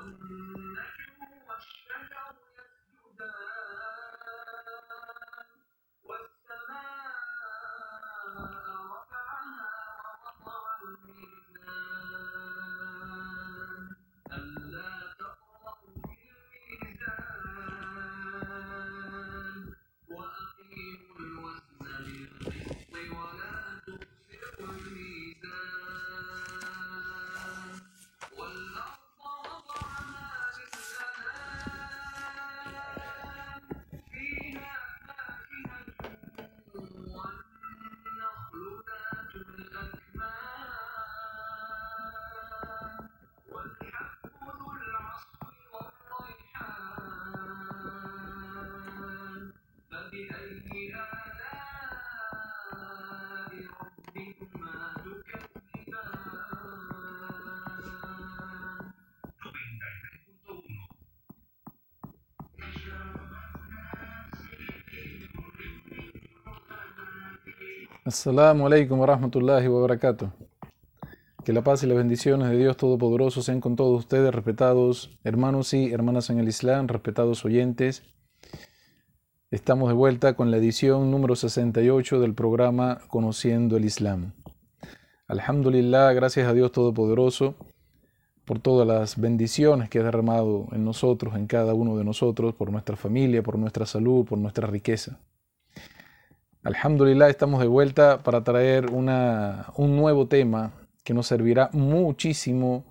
Porra. Assalamu alaikum wa rahmatullahi wa barakatuh. Que la paz y las bendiciones de Dios Todopoderoso sean con todos ustedes, respetados hermanos y hermanas en el Islam, respetados oyentes. Estamos de vuelta con la edición número 68 del programa Conociendo el Islam. Alhamdulillah, gracias a Dios Todopoderoso por todas las bendiciones que ha derramado en nosotros, en cada uno de nosotros, por nuestra familia, por nuestra salud, por nuestra riqueza. Alhamdulillah, estamos de vuelta para traer una, un nuevo tema que nos servirá muchísimo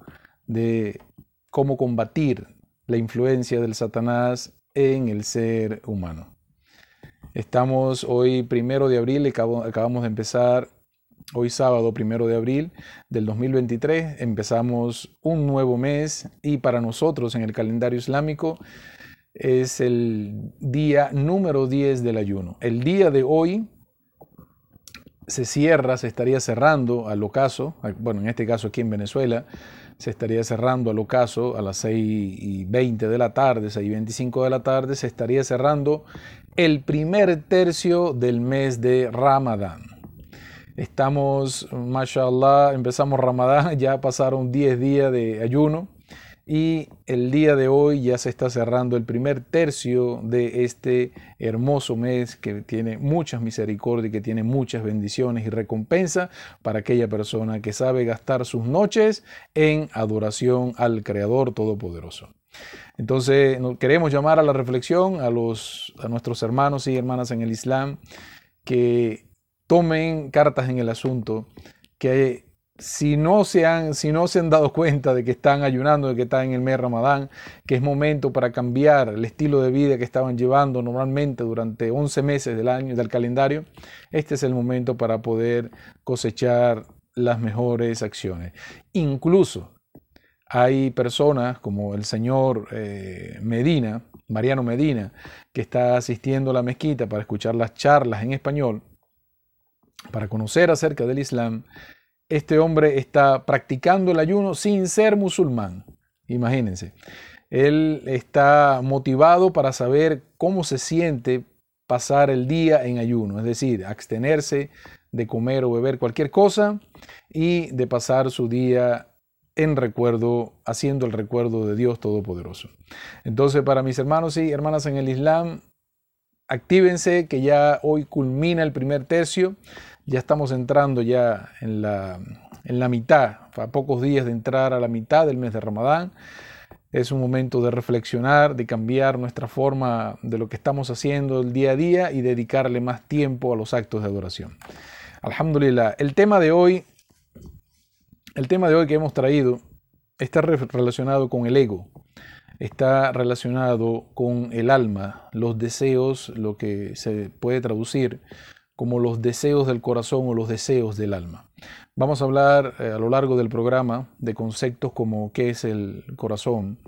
de cómo combatir la influencia del Satanás en el ser humano. Estamos hoy primero de abril, acabamos de empezar, hoy sábado primero de abril del 2023, empezamos un nuevo mes y para nosotros en el calendario islámico es el día número 10 del ayuno. El día de hoy se cierra, se estaría cerrando al ocaso, bueno, en este caso aquí en Venezuela, se estaría cerrando al ocaso a las 6 y 20 de la tarde, 6 y 25 de la tarde, se estaría cerrando el primer tercio del mes de Ramadán. Estamos, mashallah, empezamos Ramadán, ya pasaron 10 días de ayuno y el día de hoy ya se está cerrando el primer tercio de este hermoso mes que tiene muchas misericordias, que tiene muchas bendiciones y recompensa para aquella persona que sabe gastar sus noches en adoración al Creador Todopoderoso. Entonces, queremos llamar a la reflexión a, los, a nuestros hermanos y hermanas en el Islam que tomen cartas en el asunto, que si no, se han, si no se han dado cuenta de que están ayunando, de que están en el mes Ramadán, que es momento para cambiar el estilo de vida que estaban llevando normalmente durante 11 meses del año del calendario, este es el momento para poder cosechar las mejores acciones. Incluso hay personas como el señor eh, Medina, Mariano Medina, que está asistiendo a la mezquita para escuchar las charlas en español, para conocer acerca del Islam este hombre está practicando el ayuno sin ser musulmán. Imagínense. Él está motivado para saber cómo se siente pasar el día en ayuno, es decir, abstenerse de comer o beber cualquier cosa y de pasar su día en recuerdo, haciendo el recuerdo de Dios Todopoderoso. Entonces, para mis hermanos y hermanas en el Islam, actívense que ya hoy culmina el primer tercio ya estamos entrando ya en la, en la mitad, a pocos días de entrar a la mitad del mes de Ramadán. Es un momento de reflexionar, de cambiar nuestra forma de lo que estamos haciendo el día a día y dedicarle más tiempo a los actos de adoración. Alhamdulillah. El tema de hoy, el tema de hoy que hemos traído está relacionado con el ego, está relacionado con el alma, los deseos, lo que se puede traducir como los deseos del corazón o los deseos del alma. Vamos a hablar eh, a lo largo del programa de conceptos como qué es el corazón,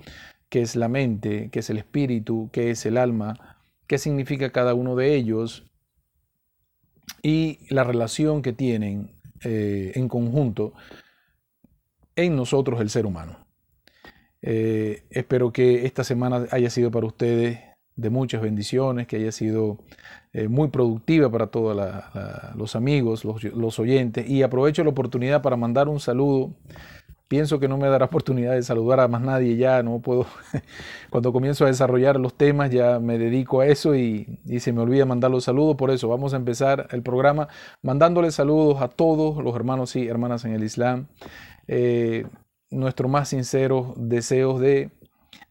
qué es la mente, qué es el espíritu, qué es el alma, qué significa cada uno de ellos y la relación que tienen eh, en conjunto en nosotros el ser humano. Eh, espero que esta semana haya sido para ustedes de muchas bendiciones, que haya sido eh, muy productiva para todos los amigos, los, oyentes. Y aprovecho la oportunidad para mandar un saludo. Pienso que no me dará oportunidad de saludar a más nadie ya, no puedo, cuando comienzo a desarrollar los temas ya me dedico a eso y, se me olvida mandar los saludos, por eso vamos a empezar el programa mandándoles saludos a todos los hermanos y hermanas en el Islam, eh, nuestros más sinceros deseos de,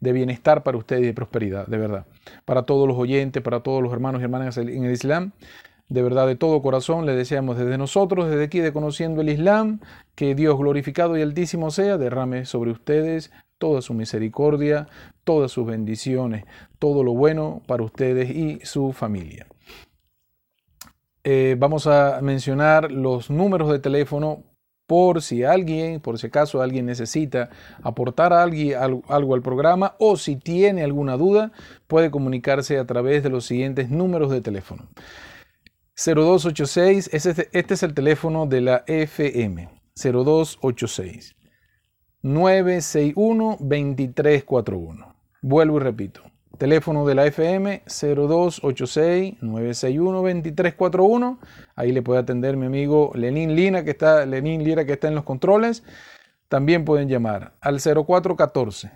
de bienestar para ustedes y de prosperidad, de verdad, para todos los oyentes, para todos los hermanos y hermanas en el Islam. De verdad, de todo corazón, le deseamos desde nosotros, desde aquí de Conociendo el Islam, que Dios glorificado y altísimo sea, derrame sobre ustedes toda su misericordia, todas sus bendiciones, todo lo bueno para ustedes y su familia. Eh, vamos a mencionar los números de teléfono por si alguien, por si acaso alguien necesita aportar algo al programa o si tiene alguna duda, puede comunicarse a través de los siguientes números de teléfono. 0286, este, este es el teléfono de la FM, 0286 961 2341. Vuelvo y repito, teléfono de la FM 0286 961 2341. Ahí le puede atender mi amigo Lenín Lina que está Lenín Lira que está en los controles. También pueden llamar al 0414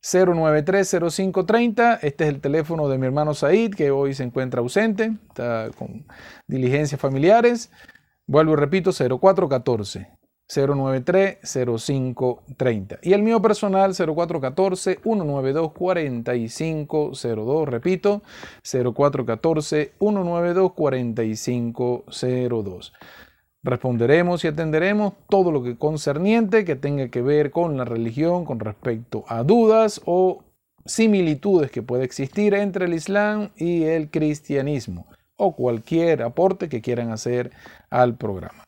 0930530. Este es el teléfono de mi hermano Said, que hoy se encuentra ausente, está con diligencias familiares. Vuelvo y repito, 0414 093 0530. Y el mío personal 0414 192 4502. Repito, 0414 192 4502. Responderemos y atenderemos todo lo que concerniente que tenga que ver con la religión con respecto a dudas o similitudes que puede existir entre el Islam y el cristianismo o cualquier aporte que quieran hacer al programa.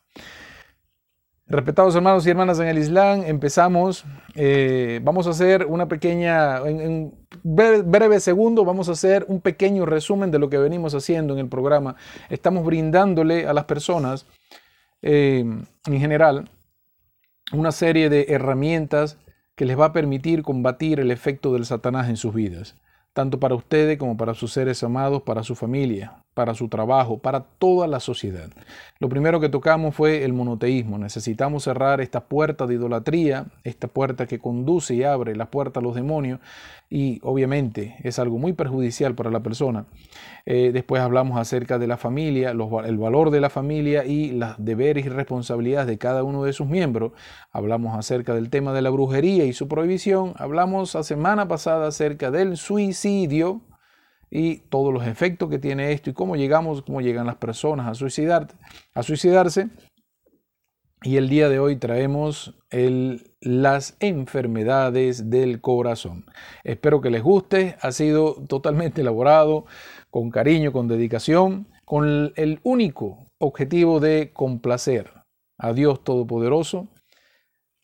Respetados hermanos y hermanas en el Islam, empezamos. Eh, vamos a hacer una pequeña, en, breve segundo, vamos a hacer un pequeño resumen de lo que venimos haciendo en el programa. Estamos brindándole a las personas eh, en general una serie de herramientas que les va a permitir combatir el efecto del Satanás en sus vidas, tanto para ustedes como para sus seres amados, para su familia, para su trabajo, para toda la sociedad. Lo primero que tocamos fue el monoteísmo. Necesitamos cerrar esta puerta de idolatría, esta puerta que conduce y abre la puerta a los demonios y obviamente es algo muy perjudicial para la persona. Eh, después hablamos acerca de la familia, el valor de la familia y los deberes y responsabilidades de cada uno de sus miembros. Hablamos acerca del tema de la brujería y su prohibición. Hablamos la semana pasada acerca del suicidio y todos los efectos que tiene esto y cómo llegamos, cómo llegan las personas a, suicidar, a suicidarse. Y el día de hoy traemos el, las enfermedades del corazón. Espero que les guste, ha sido totalmente elaborado con cariño, con dedicación, con el único objetivo de complacer a Dios Todopoderoso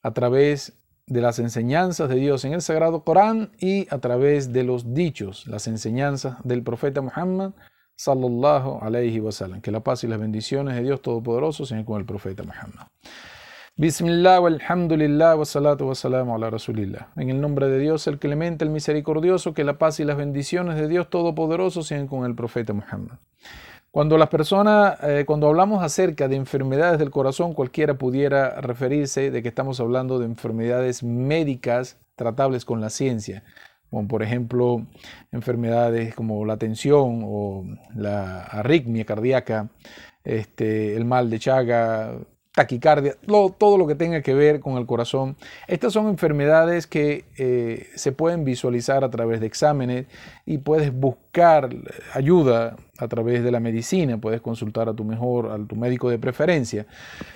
a través de las enseñanzas de Dios en el Sagrado Corán y a través de los dichos, las enseñanzas del profeta Muhammad sallallahu alayhi wa sallam. Que la paz y las bendiciones de Dios Todopoderoso sean con el profeta Muhammad. Bismillah, alhamdulillah, wa salatu wa salamu ala rasulillah. En el nombre de Dios, el clemente, el misericordioso, que la paz y las bendiciones de Dios Todopoderoso sean con el profeta Muhammad. Cuando las personas, eh, cuando hablamos acerca de enfermedades del corazón, cualquiera pudiera referirse de que estamos hablando de enfermedades médicas tratables con la ciencia, como por ejemplo enfermedades como la tensión o la arritmia cardíaca, este, el mal de Chaga, taquicardia, todo lo que tenga que ver con el corazón. Estas son enfermedades que eh, se pueden visualizar a través de exámenes y puedes buscar ayuda a través de la medicina, puedes consultar a tu mejor, a tu médico de preferencia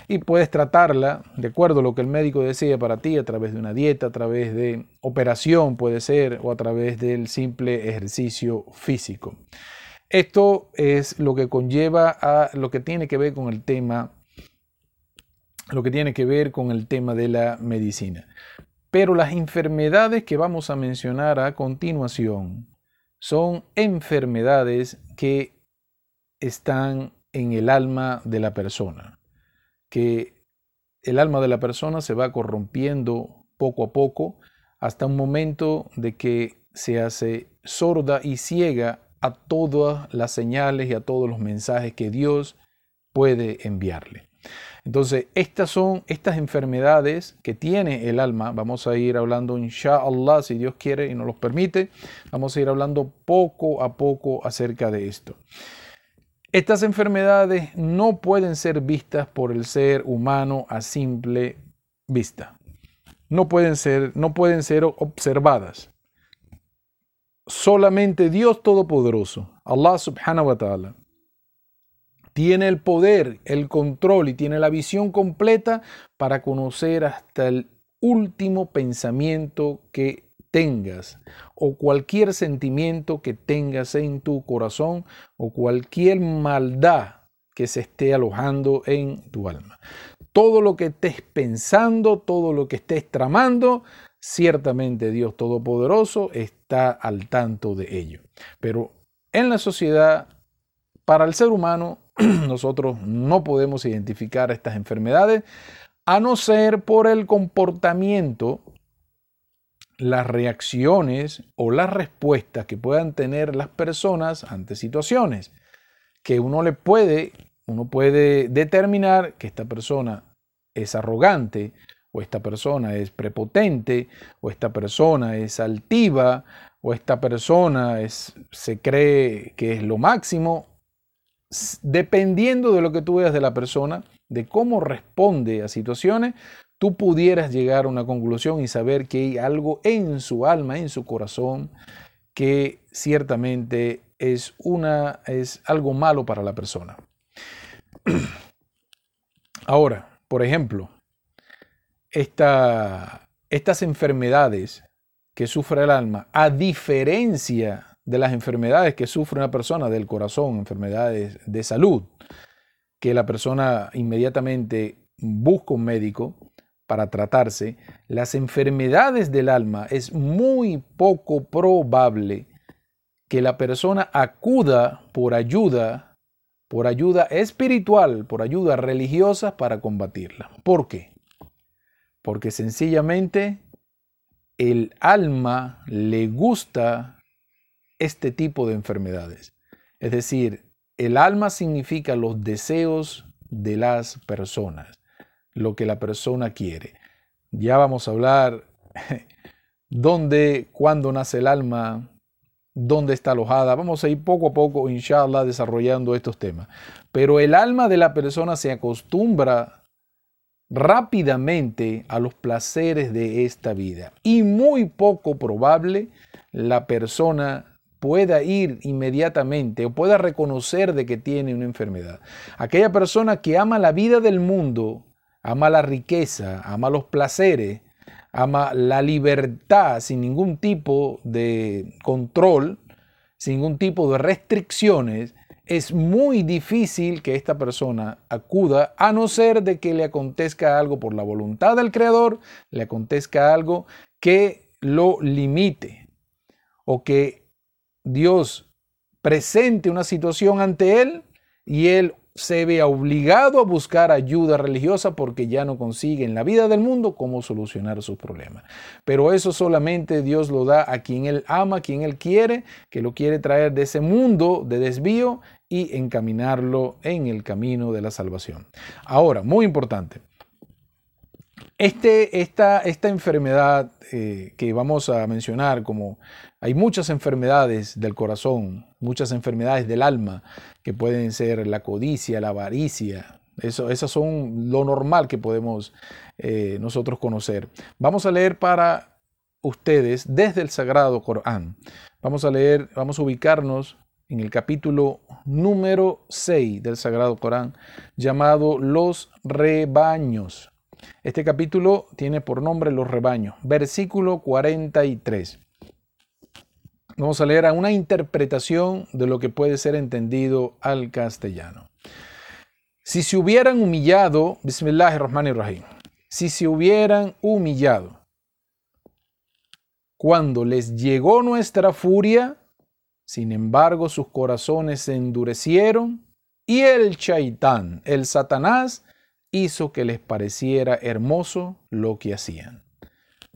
y puedes tratarla de acuerdo a lo que el médico desea para ti a través de una dieta, a través de operación puede ser o a través del simple ejercicio físico. Esto es lo que conlleva a lo que tiene que ver con el tema lo que tiene que ver con el tema de la medicina. Pero las enfermedades que vamos a mencionar a continuación son enfermedades que están en el alma de la persona, que el alma de la persona se va corrompiendo poco a poco hasta un momento de que se hace sorda y ciega a todas las señales y a todos los mensajes que Dios puede enviarle. Entonces, estas son estas enfermedades que tiene el alma. Vamos a ir hablando, inshallah, si Dios quiere y nos los permite. Vamos a ir hablando poco a poco acerca de esto. Estas enfermedades no pueden ser vistas por el ser humano a simple vista. No pueden ser, no pueden ser observadas. Solamente Dios Todopoderoso, Allah subhanahu wa ta'ala, tiene el poder, el control y tiene la visión completa para conocer hasta el último pensamiento que tengas o cualquier sentimiento que tengas en tu corazón o cualquier maldad que se esté alojando en tu alma. Todo lo que estés pensando, todo lo que estés tramando, ciertamente Dios Todopoderoso está al tanto de ello. Pero en la sociedad, para el ser humano, nosotros no podemos identificar estas enfermedades a no ser por el comportamiento, las reacciones o las respuestas que puedan tener las personas ante situaciones que uno le puede, uno puede determinar que esta persona es arrogante o esta persona es prepotente o esta persona es altiva o esta persona es, se cree que es lo máximo dependiendo de lo que tú veas de la persona, de cómo responde a situaciones, tú pudieras llegar a una conclusión y saber que hay algo en su alma, en su corazón, que ciertamente es, una, es algo malo para la persona. Ahora, por ejemplo, esta, estas enfermedades que sufre el alma, a diferencia de las enfermedades que sufre una persona del corazón, enfermedades de salud, que la persona inmediatamente busca un médico para tratarse, las enfermedades del alma es muy poco probable que la persona acuda por ayuda, por ayuda espiritual, por ayuda religiosa para combatirla. ¿Por qué? Porque sencillamente el alma le gusta este tipo de enfermedades. Es decir, el alma significa los deseos de las personas, lo que la persona quiere. Ya vamos a hablar dónde, cuándo nace el alma, dónde está alojada. Vamos a ir poco a poco, inshallah, desarrollando estos temas. Pero el alma de la persona se acostumbra rápidamente a los placeres de esta vida y muy poco probable la persona pueda ir inmediatamente o pueda reconocer de que tiene una enfermedad. Aquella persona que ama la vida del mundo, ama la riqueza, ama los placeres, ama la libertad sin ningún tipo de control, sin ningún tipo de restricciones, es muy difícil que esta persona acuda a no ser de que le acontezca algo por la voluntad del Creador, le acontezca algo que lo limite o que Dios presente una situación ante él y él se ve obligado a buscar ayuda religiosa porque ya no consigue en la vida del mundo cómo solucionar sus problemas. Pero eso solamente Dios lo da a quien Él ama, a quien Él quiere, que lo quiere traer de ese mundo de desvío y encaminarlo en el camino de la salvación. Ahora, muy importante, este, esta, esta enfermedad eh, que vamos a mencionar como hay muchas enfermedades del corazón, muchas enfermedades del alma, que pueden ser la codicia, la avaricia. Eso, esas son lo normal que podemos eh, nosotros conocer. Vamos a leer para ustedes desde el Sagrado Corán. Vamos a leer, vamos a ubicarnos en el capítulo número 6 del Sagrado Corán, llamado Los rebaños. Este capítulo tiene por nombre Los rebaños, versículo 43. Vamos a leer a una interpretación de lo que puede ser entendido al castellano. Si se hubieran humillado, Bismillahirrahmanirrahim, si se hubieran humillado cuando les llegó nuestra furia, sin embargo sus corazones se endurecieron y el chaitán, el satanás, hizo que les pareciera hermoso lo que hacían.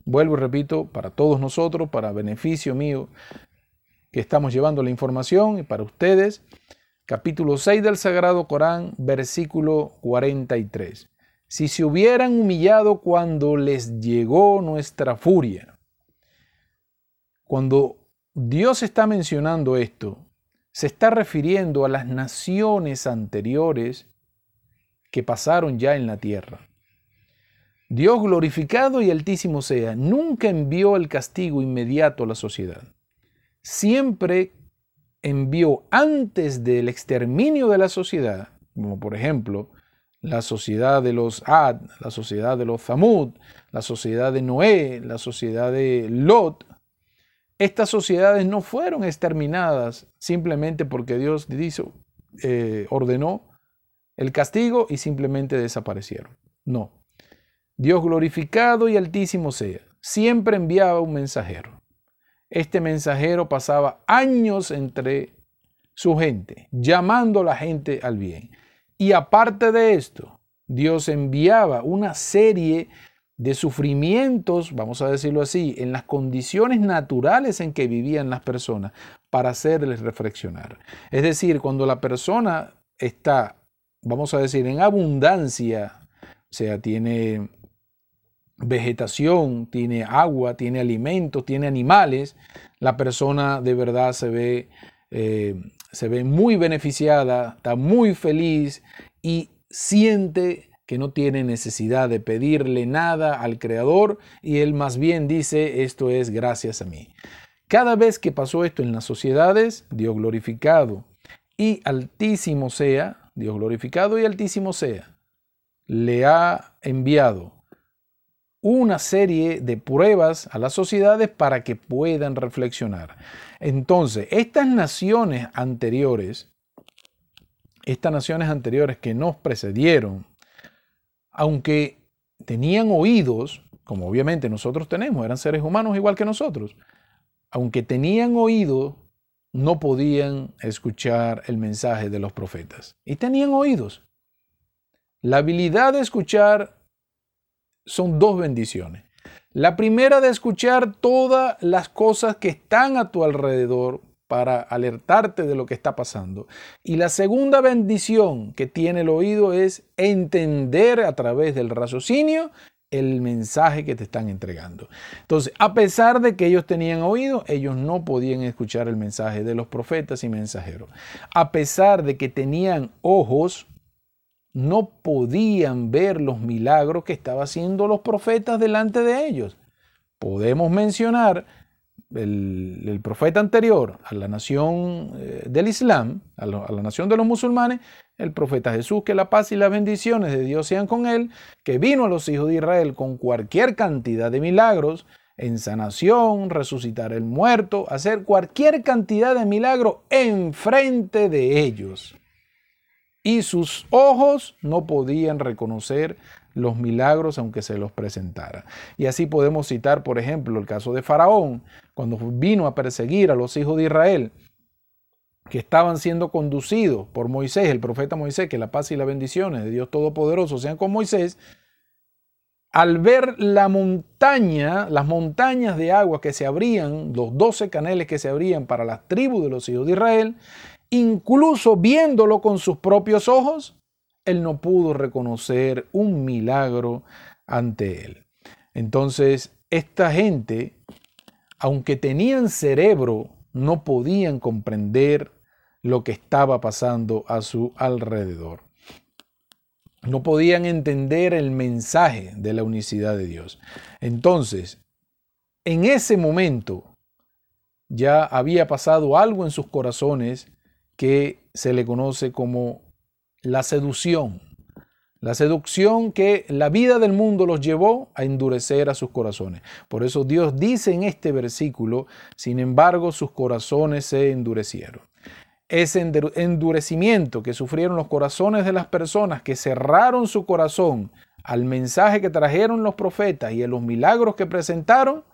Vuelvo y repito, para todos nosotros, para beneficio mío, que estamos llevando la información para ustedes. Capítulo 6 del Sagrado Corán, versículo 43. si se hubieran humillado cuando les llegó nuestra furia. Cuando Dios está mencionando esto, se está refiriendo a las naciones anteriores que pasaron ya en la tierra. Dios glorificado y altísimo sea, nunca envió el castigo inmediato a la sociedad. Siempre envió antes del exterminio de la sociedad, como por ejemplo la sociedad de los Ad, la sociedad de los Zamud, la sociedad de Noé, la sociedad de Lot, estas sociedades no fueron exterminadas simplemente porque Dios eh, ordenó el castigo y simplemente desaparecieron. No. Dios glorificado y altísimo sea, siempre enviaba un mensajero. Este mensajero pasaba años entre su gente, llamando a la gente al bien. Y aparte de esto, Dios enviaba una serie de sufrimientos, vamos a decirlo así, en las condiciones naturales en que vivían las personas para hacerles reflexionar. Es decir, cuando la persona está, vamos a decir, en abundancia, o sea, tiene vegetación, tiene agua, tiene alimentos, tiene animales, la persona de verdad se ve, eh, se ve muy beneficiada, está muy feliz y siente que no tiene necesidad de pedirle nada al Creador y él más bien dice, esto es gracias a mí. Cada vez que pasó esto en las sociedades, Dios glorificado y altísimo sea, Dios glorificado y altísimo sea, le ha enviado una serie de pruebas a las sociedades para que puedan reflexionar. Entonces, estas naciones anteriores, estas naciones anteriores que nos precedieron, aunque tenían oídos, como obviamente nosotros tenemos, eran seres humanos igual que nosotros, aunque tenían oído, no podían escuchar el mensaje de los profetas. Y tenían oídos. La habilidad de escuchar son dos bendiciones. La primera de escuchar todas las cosas que están a tu alrededor para alertarte de lo que está pasando. Y la segunda bendición que tiene el oído es entender a través del raciocinio el mensaje que te están entregando. Entonces, a pesar de que ellos tenían oído, ellos no podían escuchar el mensaje de los profetas y mensajeros. A pesar de que tenían ojos, no podían ver los milagros que estaban haciendo los profetas delante de ellos. Podemos mencionar el, profeta anterior a la nación eh, del Islam, a, a, la nación de los musulmanes, el profeta Jesús, que la paz y las bendiciones de Dios sean con él, que vino a los hijos de Israel con cualquier cantidad de milagros, en sanación, resucitar el muerto, hacer cualquier cantidad de milagros enfrente de ellos. Y sus ojos no podían reconocer los milagros aunque se los presentara. Y así podemos citar, por ejemplo, el caso de Faraón, cuando vino a perseguir a los hijos de Israel, que estaban siendo conducidos por Moisés, el profeta Moisés, que la paz y las bendiciones de Dios Todopoderoso sean con Moisés, al ver la montaña, las montañas de agua que se abrían, los doce canales que se abrían para las tribus de los hijos de Israel, incluso viéndolo con sus propios ojos, él no pudo reconocer un milagro ante él. Entonces, esta gente, aunque tenían cerebro, no podían comprender lo que estaba pasando a su alrededor. No podían entender el mensaje de la unicidad de Dios. Entonces, en ese momento ya había pasado algo en sus corazones que se le conoce como la seducción. La seducción que la vida del mundo los llevó a endurecer a sus corazones. Por eso Dios dice en este versículo, sin embargo sus corazones se endurecieron. Ese endurecimiento que sufrieron los corazones de las personas que cerraron su corazón al mensaje que trajeron los profetas y a los milagros que presentaron,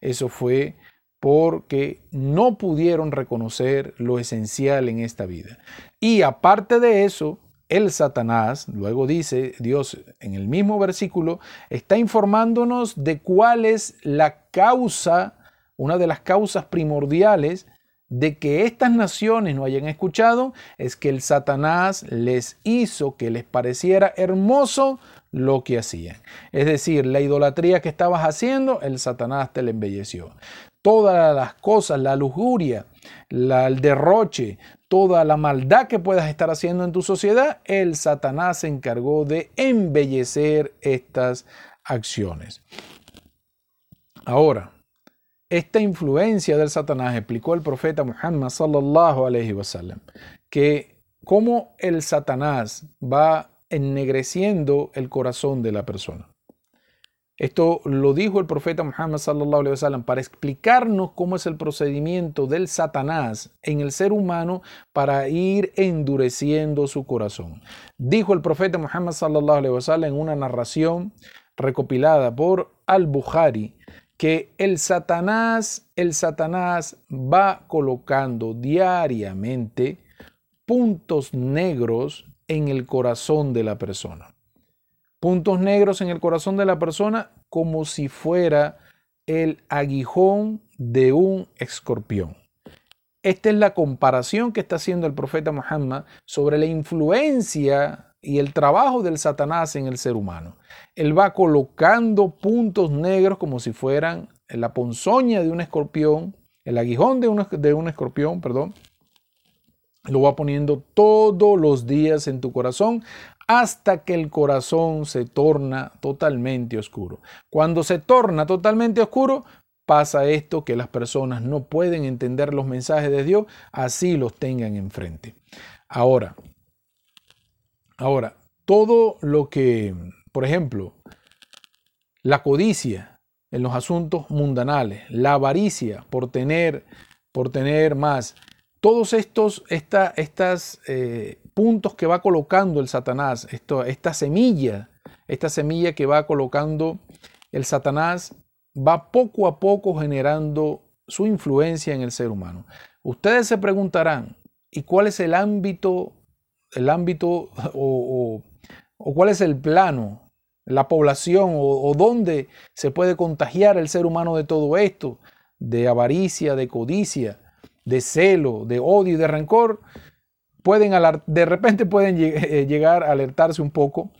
eso fue porque no pudieron reconocer lo esencial en esta vida. Y aparte de eso, el Satanás, luego dice Dios en el mismo versículo, está informándonos de cuál es la causa, una de las causas primordiales de que estas naciones no hayan escuchado, es que el Satanás les hizo que les pareciera hermoso lo que hacían. Es decir, la idolatría que estabas haciendo, el Satanás te la embelleció. Todas las cosas, la lujuria, el derroche, toda la maldad que puedas estar haciendo en tu sociedad, el Satanás se encargó de embellecer estas acciones. Ahora, esta influencia del Satanás explicó el profeta Muhammad sallallahu alaihi wasallam que cómo el Satanás va ennegreciendo el corazón de la persona. Esto lo dijo el profeta Muhammad para explicarnos cómo es el procedimiento del Satanás en el ser humano para ir endureciendo su corazón. Dijo el profeta Muhammad sallallahu alaihi wasallam en una narración recopilada por Al-Bukhari que el Satanás, el Satanás va colocando diariamente puntos negros en el corazón de la persona puntos negros en el corazón de la persona como si fuera el aguijón de un escorpión. Esta es la comparación que está haciendo el profeta Muhammad sobre la influencia y el trabajo del Satanás en el ser humano. Él va colocando puntos negros como si fueran la ponzoña de un escorpión, el aguijón de un, de un escorpión, perdón, lo va poniendo todos los días en tu corazón hasta que el corazón se torna totalmente oscuro. Cuando se torna totalmente oscuro, pasa esto que las personas no pueden entender los mensajes de Dios, así los tengan enfrente. Ahora, ahora, todo lo que, por ejemplo, la codicia en los asuntos mundanales, la avaricia por tener, por tener más, todos estos, estas eh, puntos que va colocando el Satanás, esto, esta semilla, esta semilla que va colocando el Satanás, va poco a poco generando su influencia en el ser humano. Ustedes se preguntarán, ¿y cuál es el ámbito, el ámbito o, cuál es el plano, la población o, o dónde se puede contagiar el ser humano de todo esto? De avaricia, de codicia, de celo, de odio y de rencor pueden de repente pueden eh, llegar a alertarse un poco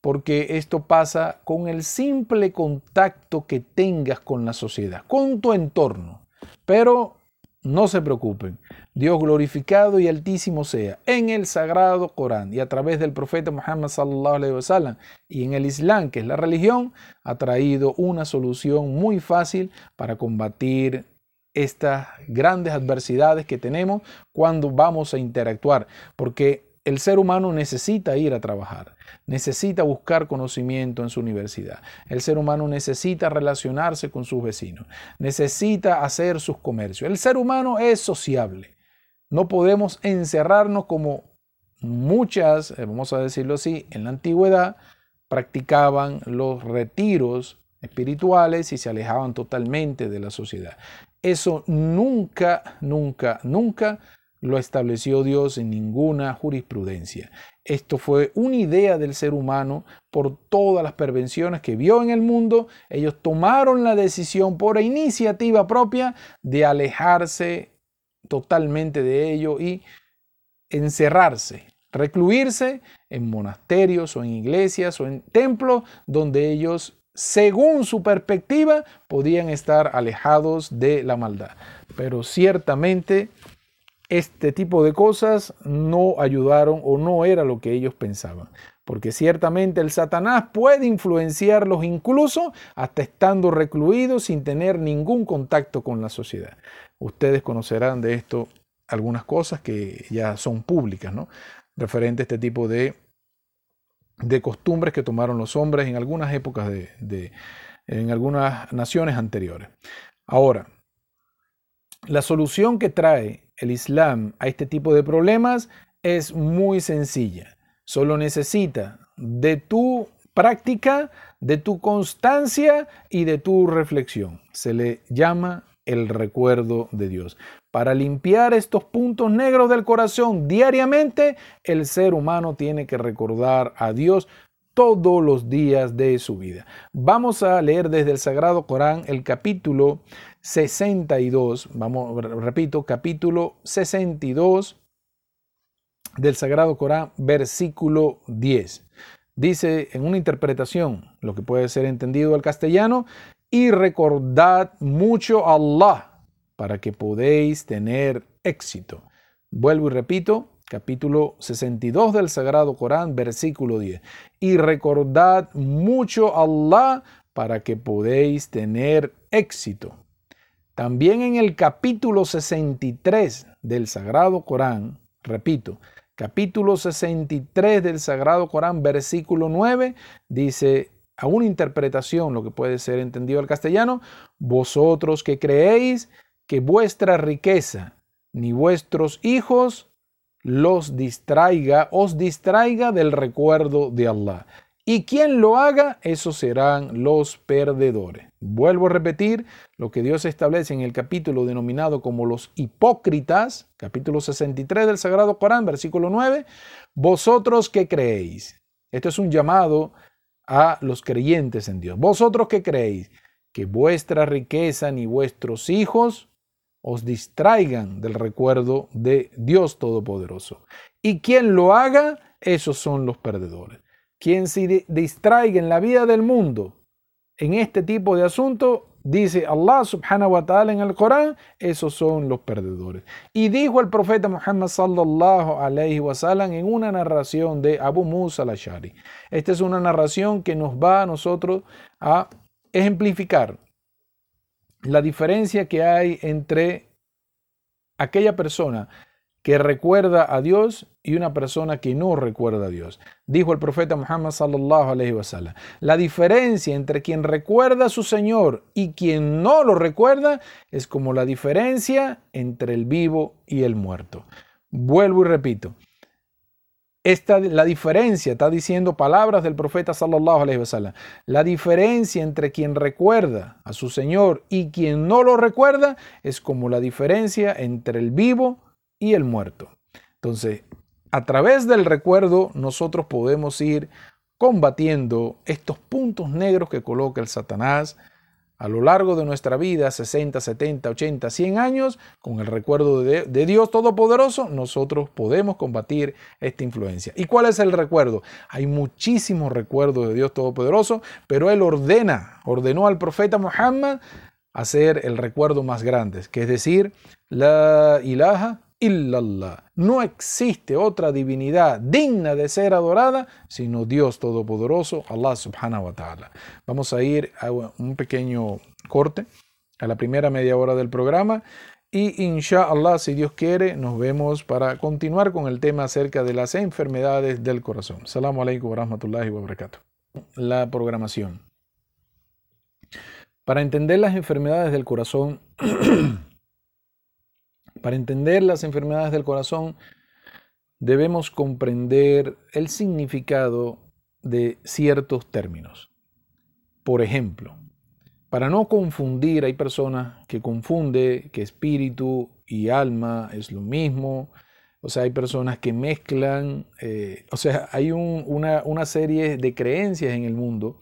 porque esto pasa con el simple contacto que tengas con la sociedad, con tu entorno. Pero no se preocupen, Dios glorificado y altísimo sea en el sagrado Corán y a través del profeta Muhammad y en el Islam, que es la religión, ha traído una solución muy fácil para combatir estas grandes adversidades que tenemos cuando vamos a interactuar, porque el ser humano necesita ir a trabajar, necesita buscar conocimiento en su universidad, el ser humano necesita relacionarse con sus vecinos, necesita hacer sus comercios. El ser humano es sociable. No podemos encerrarnos como muchas, eh, vamos a decirlo así, en la antigüedad practicaban los retiros espirituales y se alejaban totalmente de la sociedad. Eso nunca, nunca, nunca lo estableció Dios en ninguna jurisprudencia. Esto fue una idea del ser humano por todas las pervenciones que vio en el mundo. Ellos tomaron la decisión por iniciativa propia de alejarse totalmente de ello y encerrarse, recluirse en monasterios o en iglesias o en templos donde ellos según su perspectiva, podían estar alejados de la maldad. Pero ciertamente este tipo de cosas no ayudaron o no era lo que ellos pensaban. Porque ciertamente el Satanás puede influenciarlos incluso hasta estando recluidos sin tener ningún contacto con la sociedad. Ustedes conocerán de esto algunas cosas que ya son públicas, ¿no? Referente a este tipo de de costumbres que tomaron los hombres en algunas épocas de, en algunas naciones anteriores. Ahora, la solución que trae el Islam a este tipo de problemas es muy sencilla. Solo necesita de tu práctica, de tu constancia y de tu reflexión. Se le llama el recuerdo de Dios. Para limpiar estos puntos negros del corazón diariamente, el ser humano tiene que recordar a Dios todos los días de su vida. Vamos a leer desde el Sagrado Corán el capítulo 62, vamos, repito, capítulo 62 del Sagrado Corán, versículo 10. dice en una interpretación, lo que puede ser entendido al castellano, y recordad mucho a Allah para que podéis tener éxito. Vuelvo y repito, capítulo 62 del Sagrado Corán, versículo 10. Y recordad mucho a Allah para que podéis tener éxito. También en el capítulo 63 del Sagrado Corán, repito, capítulo 63 del Sagrado Corán, versículo 9, dice a una interpretación, lo que puede ser entendido al castellano, vosotros que creéis que vuestra riqueza ni vuestros hijos los distraiga, os distraiga del recuerdo de Allah. Y quien lo haga, esos serán los perdedores. Vuelvo a repetir lo que Dios establece en el capítulo denominado como los hipócritas, capítulo 63 del Sagrado Corán, versículo 9. Vosotros que creéis. Esto es un llamado a los creyentes en Dios. Vosotros que creéis que vuestra riqueza ni vuestros hijos os distraigan del recuerdo de Dios Todopoderoso. Y quien lo haga, esos son los perdedores. Quien se distraiga en la vida del mundo en este tipo de asuntos, dice Allah subhanahu wa ta'ala en el Corán, esos son los perdedores. Y dijo el profeta Muhammad sallallahu alayhi wa sallam en una narración de Abu Musa al-Ashari. Esta es una narración que nos va a nosotros a ejemplificar la diferencia que hay entre aquella persona que recuerda a Dios y una persona que no recuerda a Dios. Dijo el profeta Muhammad sallallahu alaihi wasallam, la diferencia entre quien recuerda a su Señor y quien no lo recuerda es como la diferencia entre el vivo y el muerto. Vuelvo y repito. Esta, la diferencia, está diciendo palabras del profeta sallallahu. La diferencia entre quien recuerda a su Señor y quien no lo recuerda es como la diferencia entre el vivo y el muerto. Entonces, a través del recuerdo nosotros podemos ir combatiendo estos puntos negros que coloca el Satanás a lo largo de nuestra vida, 60, 70, 80, 100 años, con el recuerdo de, Dios Todopoderoso, nosotros podemos combatir esta influencia. ¿Y cuál es el recuerdo? Hay muchísimos recuerdos de Dios Todopoderoso, pero Él ordena, ordenó al profeta Muhammad hacer el recuerdo más grande, que es decir, la ilaha illallah. No existe otra divinidad digna de ser adorada sino Dios Todopoderoso, Allah subhanahu wa ta'ala. Vamos a ir a un pequeño corte a la primera media hora del programa y inshallah, si Dios quiere, nos vemos para continuar con el tema acerca de las enfermedades del corazón. Salamu alaikum wa rahmatullahi wa barakatuh. La programación. Para entender las enfermedades del corazón, Para entender las enfermedades del corazón, debemos comprender el significado de ciertos términos. Por ejemplo, para no confundir, hay personas que confunden que espíritu y alma es lo mismo. O sea, hay personas que mezclan, eh, o sea, hay una, una, serie de creencias en el mundo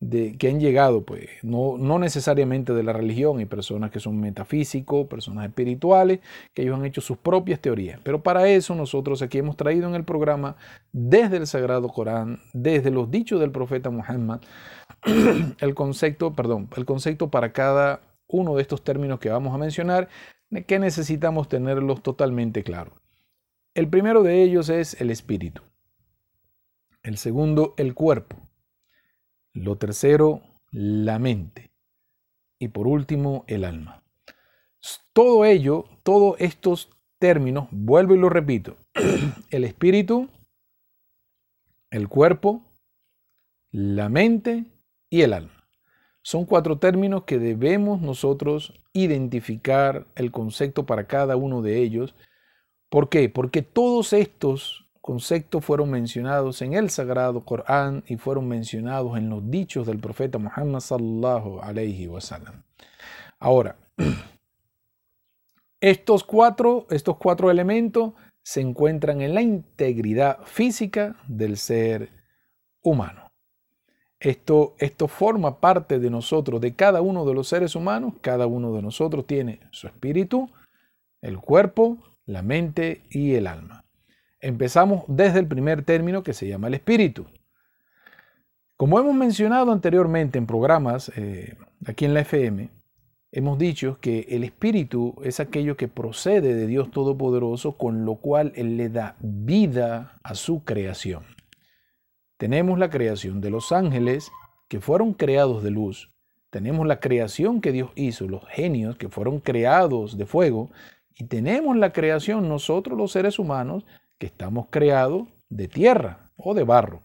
de, que han llegado, pues, no, no necesariamente de la religión, hay personas que son metafísicos, personas espirituales, que ellos han hecho sus propias teorías. Pero para eso nosotros aquí hemos traído en el programa, desde el Sagrado Corán, desde los dichos del profeta Muhammad, el concepto, perdón, el concepto para cada uno de estos términos que vamos a mencionar, que necesitamos tenerlos totalmente claros. El primero de ellos es el espíritu. El segundo, el cuerpo. Lo tercero, la mente. Y por último, el alma. Todo ello, todos estos términos, vuelvo y lo repito, el espíritu, el cuerpo, la mente y el alma. Son cuatro términos que debemos nosotros identificar el concepto para cada uno de ellos. ¿Por qué? Porque todos estos conceptos fueron mencionados en el Sagrado Corán y fueron mencionados en los dichos del profeta Muhammad sallallahu alayhi wasallam. Ahora, estos cuatro, estos cuatro elementos se encuentran en la integridad física del ser humano. Esto, esto forma parte de nosotros, de cada uno de los seres humanos. Cada uno de nosotros tiene su espíritu, el cuerpo, la mente y el alma. Empezamos desde el primer término que se llama el espíritu. Como hemos mencionado anteriormente en programas eh, aquí en la FM, hemos dicho que el Espíritu es aquello que procede de Dios Todopoderoso, con lo cual Él le da vida a su creación. Tenemos la creación de los ángeles, que fueron creados de luz. Tenemos la creación que Dios hizo, los genios que fueron creados de fuego. Y tenemos la creación nosotros los seres humanos, que estamos creados de tierra o de barro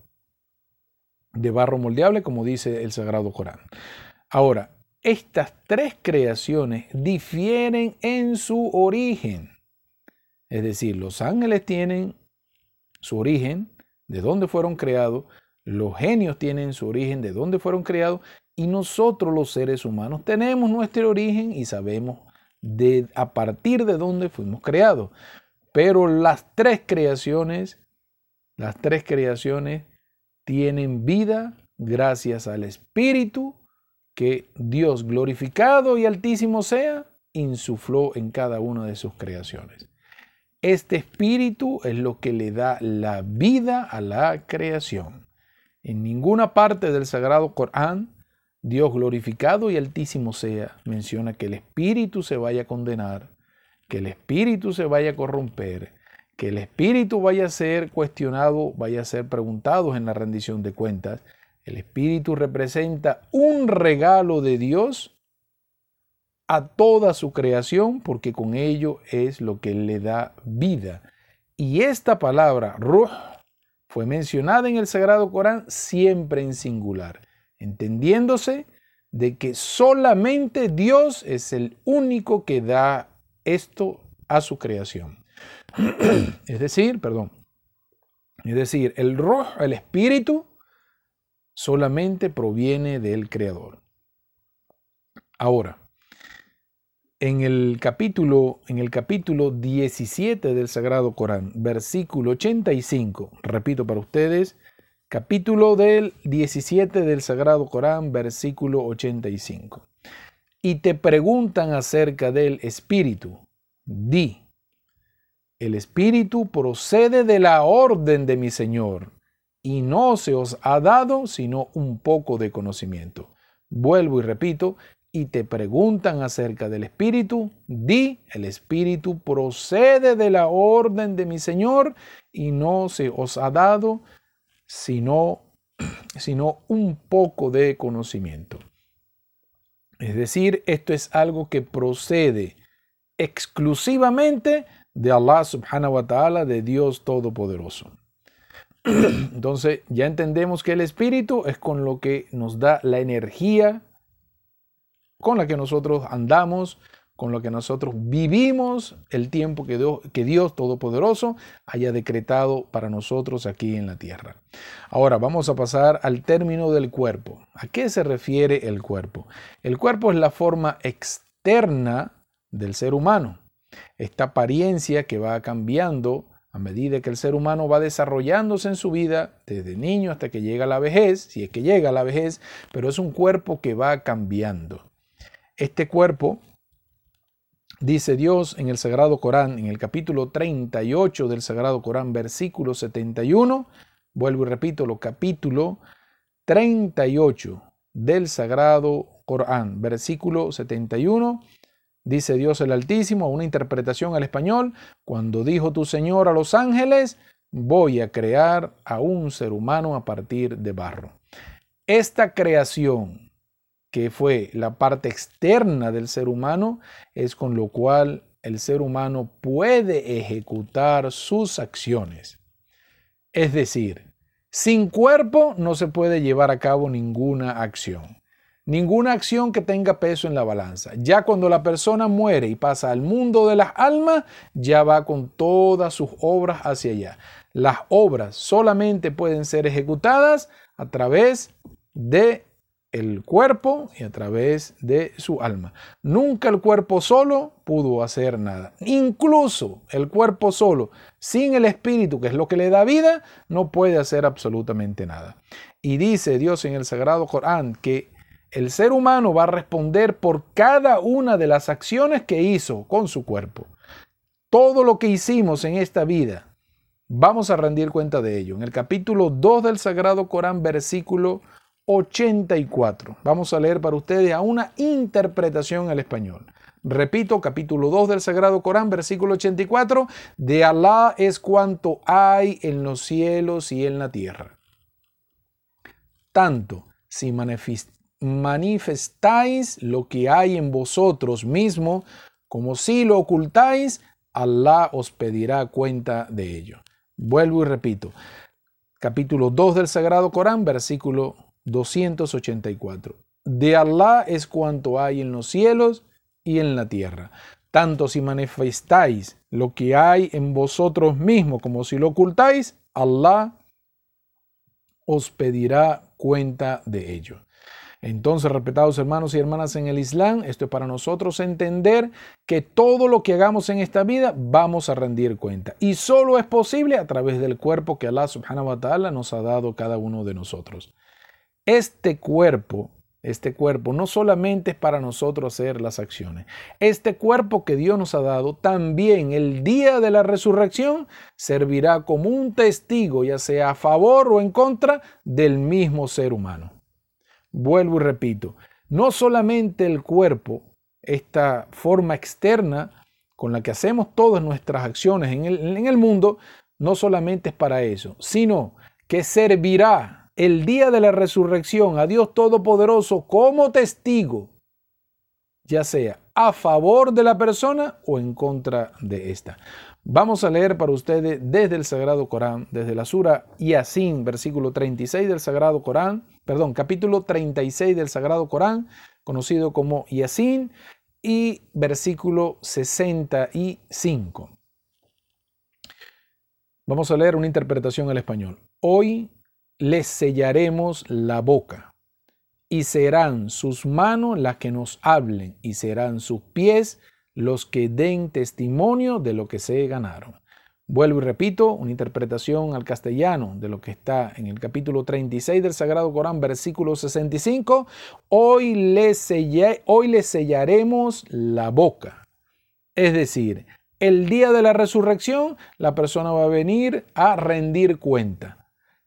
de barro moldeable, como dice el Sagrado Corán. Ahora, estas tres creaciones difieren en su origen. Es decir, los ángeles tienen su origen, de dónde fueron creados, los genios tienen su origen, de dónde fueron creados, y nosotros los seres humanos tenemos nuestro origen y sabemos de, a partir de dónde fuimos creados. Pero las tres creaciones, las tres creaciones tienen vida gracias al Espíritu que Dios glorificado y altísimo sea, insufló en cada una de sus creaciones. Este espíritu es lo que le da la vida a la creación. En ninguna parte del Sagrado Corán, Dios glorificado y altísimo sea, menciona que el espíritu se vaya a condenar, que el espíritu se vaya a corromper, que el espíritu vaya a ser cuestionado, vaya a ser preguntado en la rendición de cuentas. El espíritu representa un regalo de Dios a toda su creación porque con ello es lo que le da vida. Y esta palabra, ruh, fue mencionada en el Sagrado Corán siempre en singular, entendiéndose de que solamente Dios es el único que da esto a su creación es decir, perdón, es decir, el rojo, el espíritu, solamente proviene del Creador. Ahora, en el capítulo, en el capítulo 17 del Sagrado Corán, versículo 85, repito para ustedes, capítulo del 17 del Sagrado Corán, versículo 85. Y te preguntan acerca del espíritu, di, el Espíritu procede de la orden de mi Señor y no se os ha dado sino un poco de conocimiento. Vuelvo y repito, y te preguntan acerca del Espíritu, di, el Espíritu procede de la orden de mi Señor y no se os ha dado sino, sino un poco de conocimiento. Es decir, esto es algo que procede exclusivamente de Allah subhanahu wa ta'ala, de Dios Todopoderoso. Entonces ya entendemos que el Espíritu es con lo que nos da la energía con la que nosotros andamos, con lo que nosotros vivimos el tiempo que Dios, que Dios Todopoderoso haya decretado para nosotros aquí en la tierra. Ahora vamos a pasar al término del cuerpo. ¿A qué se refiere el cuerpo? El cuerpo es la forma externa del ser humano esta apariencia que va cambiando a medida que el ser humano va desarrollándose en su vida, desde niño hasta que llega a la vejez, si es que llega a la vejez, pero es un cuerpo que va cambiando. Este cuerpo, dice Dios en el Sagrado Corán, en el capítulo 38 del Sagrado Corán, versículo 71, vuelvo y repito, lo capítulo 38 del Sagrado Corán, versículo 71, Dice Dios el Altísimo, una interpretación al español, cuando dijo tu Señor a los ángeles, voy a crear a un ser humano a partir de barro. Esta creación, que fue la parte externa del ser humano, es con lo cual el ser humano puede ejecutar sus acciones. Es decir, sin cuerpo no se puede llevar a cabo ninguna acción ninguna acción que tenga peso en la balanza. Ya cuando la persona muere y pasa al mundo de las almas, ya va con todas sus obras hacia allá. Las obras solamente pueden ser ejecutadas a través de el cuerpo y a través de su alma. Nunca el cuerpo solo pudo hacer nada. Incluso el cuerpo solo, sin el espíritu, que es lo que le da vida, no puede hacer absolutamente nada. Y dice Dios en el Sagrado Corán que el ser humano va a responder por cada una de las acciones que hizo con su cuerpo. Todo lo que hicimos en esta vida, vamos a rendir cuenta de ello. En el capítulo 2 del Sagrado Corán, versículo 84. Vamos a leer para ustedes a una interpretación al español. Repito, capítulo 2 del Sagrado Corán, versículo 84, de Alá es cuanto hay en los cielos y en la tierra. Tanto si manifestáis lo que hay en vosotros mismos, como si lo ocultáis, Alá os pedirá cuenta de ello. Vuelvo y repito. Capítulo 2 del Sagrado Corán, versículo 284. De Alá es cuanto hay en los cielos y en la tierra. Tanto si manifestáis lo que hay en vosotros mismos como si lo ocultáis, Alá os pedirá cuenta de ello. Entonces, respetados hermanos y hermanas en el Islam, esto es para nosotros entender que todo lo que hagamos en esta vida vamos a rendir cuenta. Y solo es posible a través del cuerpo que Allah subhanahu wa ta'ala nos ha dado cada uno de nosotros. Este cuerpo, este cuerpo no solamente es para nosotros hacer las acciones. Este cuerpo que Dios nos ha dado también el día de la resurrección servirá como un testigo, ya sea a favor o en contra del mismo ser humano. Vuelvo y repito, no solamente el cuerpo, esta forma externa con la que hacemos todas nuestras acciones en el, en el mundo, no solamente es para eso, sino que servirá el día de la resurrección a Dios Todopoderoso como testigo, ya sea a favor de la persona o en contra de esta. Vamos a leer para ustedes desde el Sagrado Corán, desde la Sura Yasin, versículo 36 del Sagrado Corán, perdón, capítulo 36 del Sagrado Corán, conocido como Yasin, y versículo 65. Vamos a leer una interpretación al español. Hoy les sellaremos la boca y serán sus manos las que nos hablen y serán sus pies los que den testimonio de lo que se ganaron. Vuelvo y repito, una interpretación al castellano de lo que está en el capítulo 36 del Sagrado Corán, versículo 65. Hoy le, hoy sellaremos la boca. Es decir, el día de la resurrección, la persona va a venir a rendir cuenta.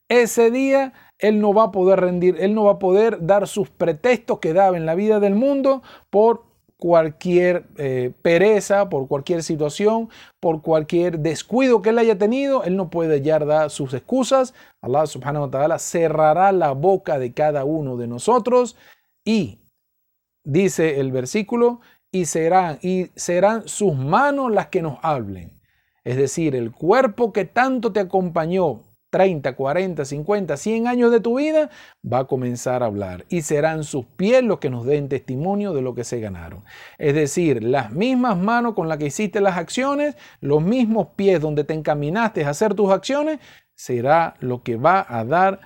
Ese día él no va a poder rendir, él no va a poder dar sus pretextos que daba en la vida del mundo por cualquier eh, pereza, por cualquier situación, por cualquier descuido que él haya tenido, él no puede ya dar sus excusas. Allah subhanahu wa ta'ala cerrará la boca de cada uno de nosotros y dice el versículo, y serán, y serán sus manos las que nos hablen. Es decir, el cuerpo que tanto te acompañó 30, 40, 50, 100 años de tu vida, va a comenzar a hablar y serán sus pies los que nos den testimonio de lo que se ganaron. Es decir, las mismas manos con las que hiciste las acciones, los mismos pies donde te encaminaste a hacer tus acciones, será lo que va a dar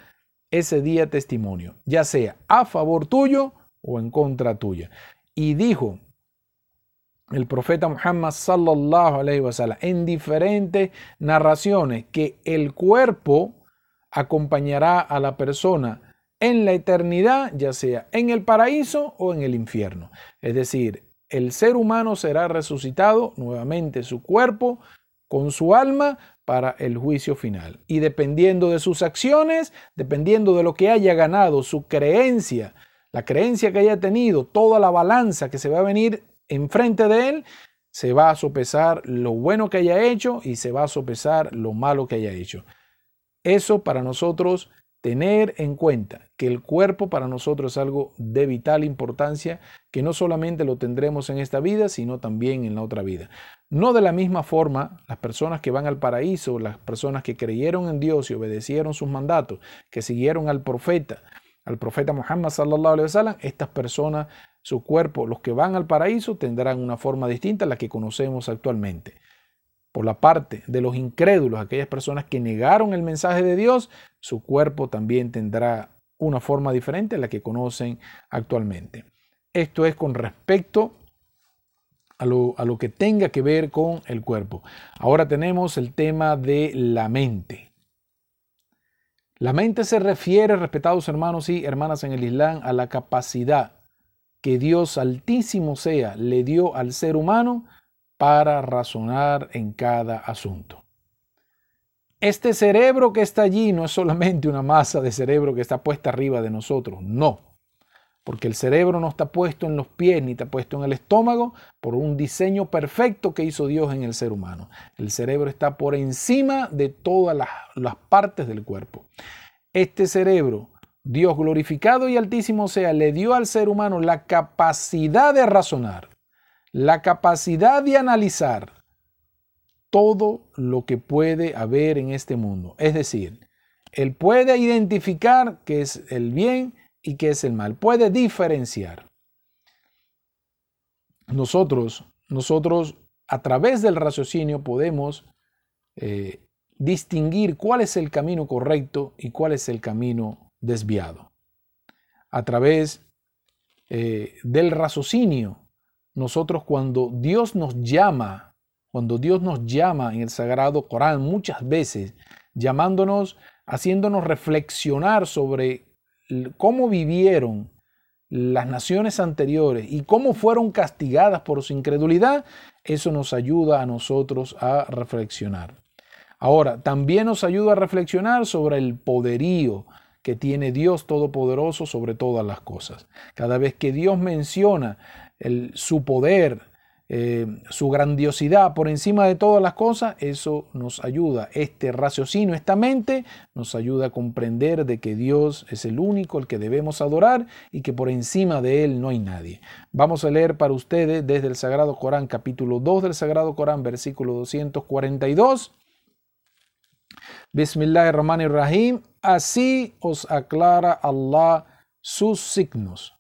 ese día testimonio, ya sea a favor tuyo o en contra tuya. Y dijo el profeta Muhammad sallallahu alaihi wasallam en diferentes narraciones que el cuerpo acompañará a la persona en la eternidad, ya sea en el paraíso o en el infierno. Es decir, el ser humano será resucitado nuevamente su cuerpo con su alma para el juicio final. Y dependiendo de sus acciones, dependiendo de lo que haya ganado, su creencia, la creencia que haya tenido, toda la balanza que se va a venir enfrente de él, se va a sopesar lo bueno que haya hecho y se va a sopesar lo malo que haya hecho. Eso para nosotros, tener en cuenta que el cuerpo para nosotros es algo de vital importancia, que no solamente lo tendremos en esta vida, sino también en la otra vida. No de la misma forma, las personas que van al paraíso, las personas que creyeron en Dios y obedecieron sus mandatos, que siguieron al profeta, al profeta Muhammad sallallahu alaihi wasallam, estas personas su cuerpo, los que van al paraíso tendrán una forma distinta a la que conocemos actualmente. Por la parte de los incrédulos, aquellas personas que negaron el mensaje de Dios, su cuerpo también tendrá una forma diferente a la que conocen actualmente. Esto es con respecto a lo, a lo, que tenga que ver con el cuerpo. Ahora tenemos el tema de la mente. La mente se refiere, respetados hermanos y hermanas en el Islam, a la capacidad que Dios altísimo sea le dio al ser humano para razonar en cada asunto. Este cerebro que está allí no es solamente una masa de cerebro que está puesta arriba de nosotros, no. Porque el cerebro no está puesto en los pies ni está puesto en el estómago por un diseño perfecto que hizo Dios en el ser humano. El cerebro está por encima de todas las, las partes del cuerpo. Este cerebro, Dios glorificado y altísimo sea, le dio al ser humano la capacidad de razonar, la capacidad de analizar, todo lo que puede haber en este mundo. Es decir, él puede identificar qué es el bien y qué es el mal, puede diferenciar. Nosotros, nosotros a través del raciocinio podemos eh, distinguir cuál es el camino correcto y cuál es el camino desviado. A través eh, del raciocinio, nosotros cuando Dios nos llama cuando Dios nos llama en el Sagrado Corán muchas veces, llamándonos, haciéndonos reflexionar sobre cómo vivieron las naciones anteriores y cómo fueron castigadas por su incredulidad, eso nos ayuda a nosotros a reflexionar. Ahora, también nos ayuda a reflexionar sobre el poderío que tiene Dios Todopoderoso sobre todas las cosas. Cada vez que Dios menciona el, su poder, eh, su grandiosidad por encima de todas las cosas, eso nos ayuda. Este raciocinio, esta mente, nos ayuda a comprender de que Dios es el único, el que debemos adorar y que por encima de Él no hay nadie. Vamos a leer para ustedes desde el Sagrado Corán, capítulo 2 del Sagrado Corán, versículo 242. Bismillahirrahmanirrahim. Así os aclara Allah sus signos.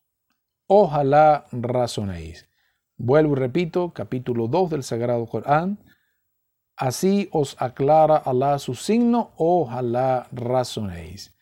Ojalá razonéis. Vuelvo y repito, capítulo 2 del Sagrado Corán. Así os aclara Allah su signo, ojalá razonéis.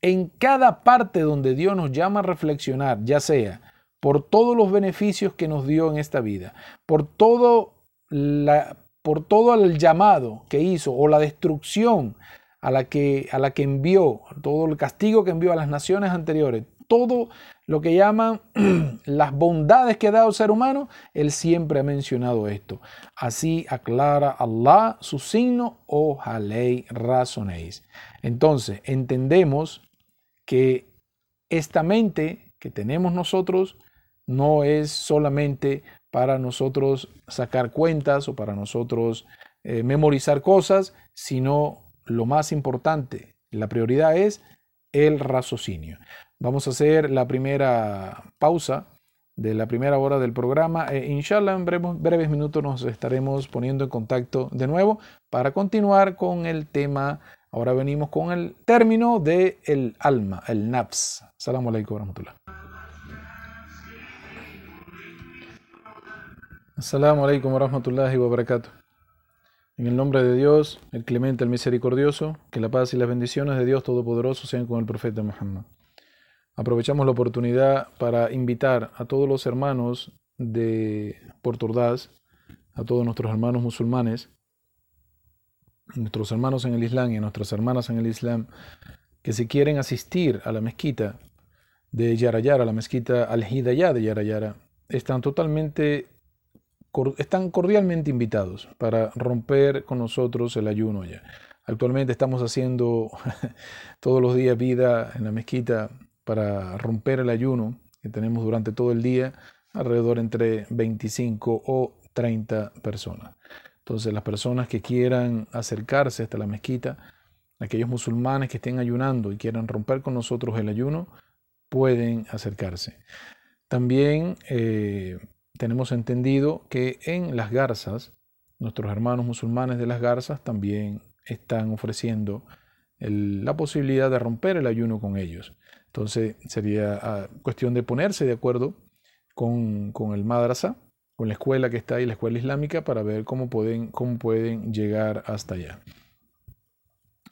En cada parte donde Dios nos llama a reflexionar, ya sea por todos los beneficios que nos dio en esta vida, por todo, la, por todo el llamado que hizo o la destrucción a la, que, a la que envió, todo el castigo que envió a las naciones anteriores, todo lo que llaman las bondades que ha dado el ser humano, él siempre ha mencionado esto. Así aclara Allah su signo, ojalá razonéis. Entonces, entendemos que esta mente que tenemos nosotros no es solamente para nosotros sacar cuentas o para nosotros eh, memorizar cosas, sino lo más importante, la prioridad es el raciocinio. Vamos a hacer la primera pausa de la primera hora del programa. E inshallah, en breves, minutos nos estaremos poniendo en contacto de nuevo para continuar con el tema. Ahora venimos con el término de el alma, el nafs. Salam alaikum warahmatullah. Assalamu alaikum warahmatullahi wabarakatuh. En el nombre de Dios, el clemente, el misericordioso, que la paz y las bendiciones de Dios Todopoderoso sean con el profeta Muhammad. Aprovechamos la oportunidad para invitar a todos los hermanos de Puerto Ordaz, a todos nuestros hermanos musulmanes, nuestros hermanos en el Islam y a nuestras hermanas en el Islam, que si quieren asistir a la mezquita de Yarayara, la mezquita Al-Hidayah de Yarayara, están totalmente, están cordialmente invitados para romper con nosotros el ayuno allá. Actualmente estamos haciendo todos los días vida en la mezquita para romper el ayuno que tenemos durante todo el día, alrededor entre 25 o 30 personas. Entonces las personas que quieran acercarse hasta la mezquita, aquellos musulmanes que estén ayunando y quieran romper con nosotros el ayuno, pueden acercarse. También eh, tenemos entendido que en las garzas, nuestros hermanos musulmanes de las garzas también están ofreciendo la posibilidad de romper el ayuno con ellos. Entonces sería ah, cuestión de ponerse de acuerdo con, el madrasa, con la escuela que está ahí, la escuela islámica, para ver cómo pueden, cómo pueden llegar hasta allá.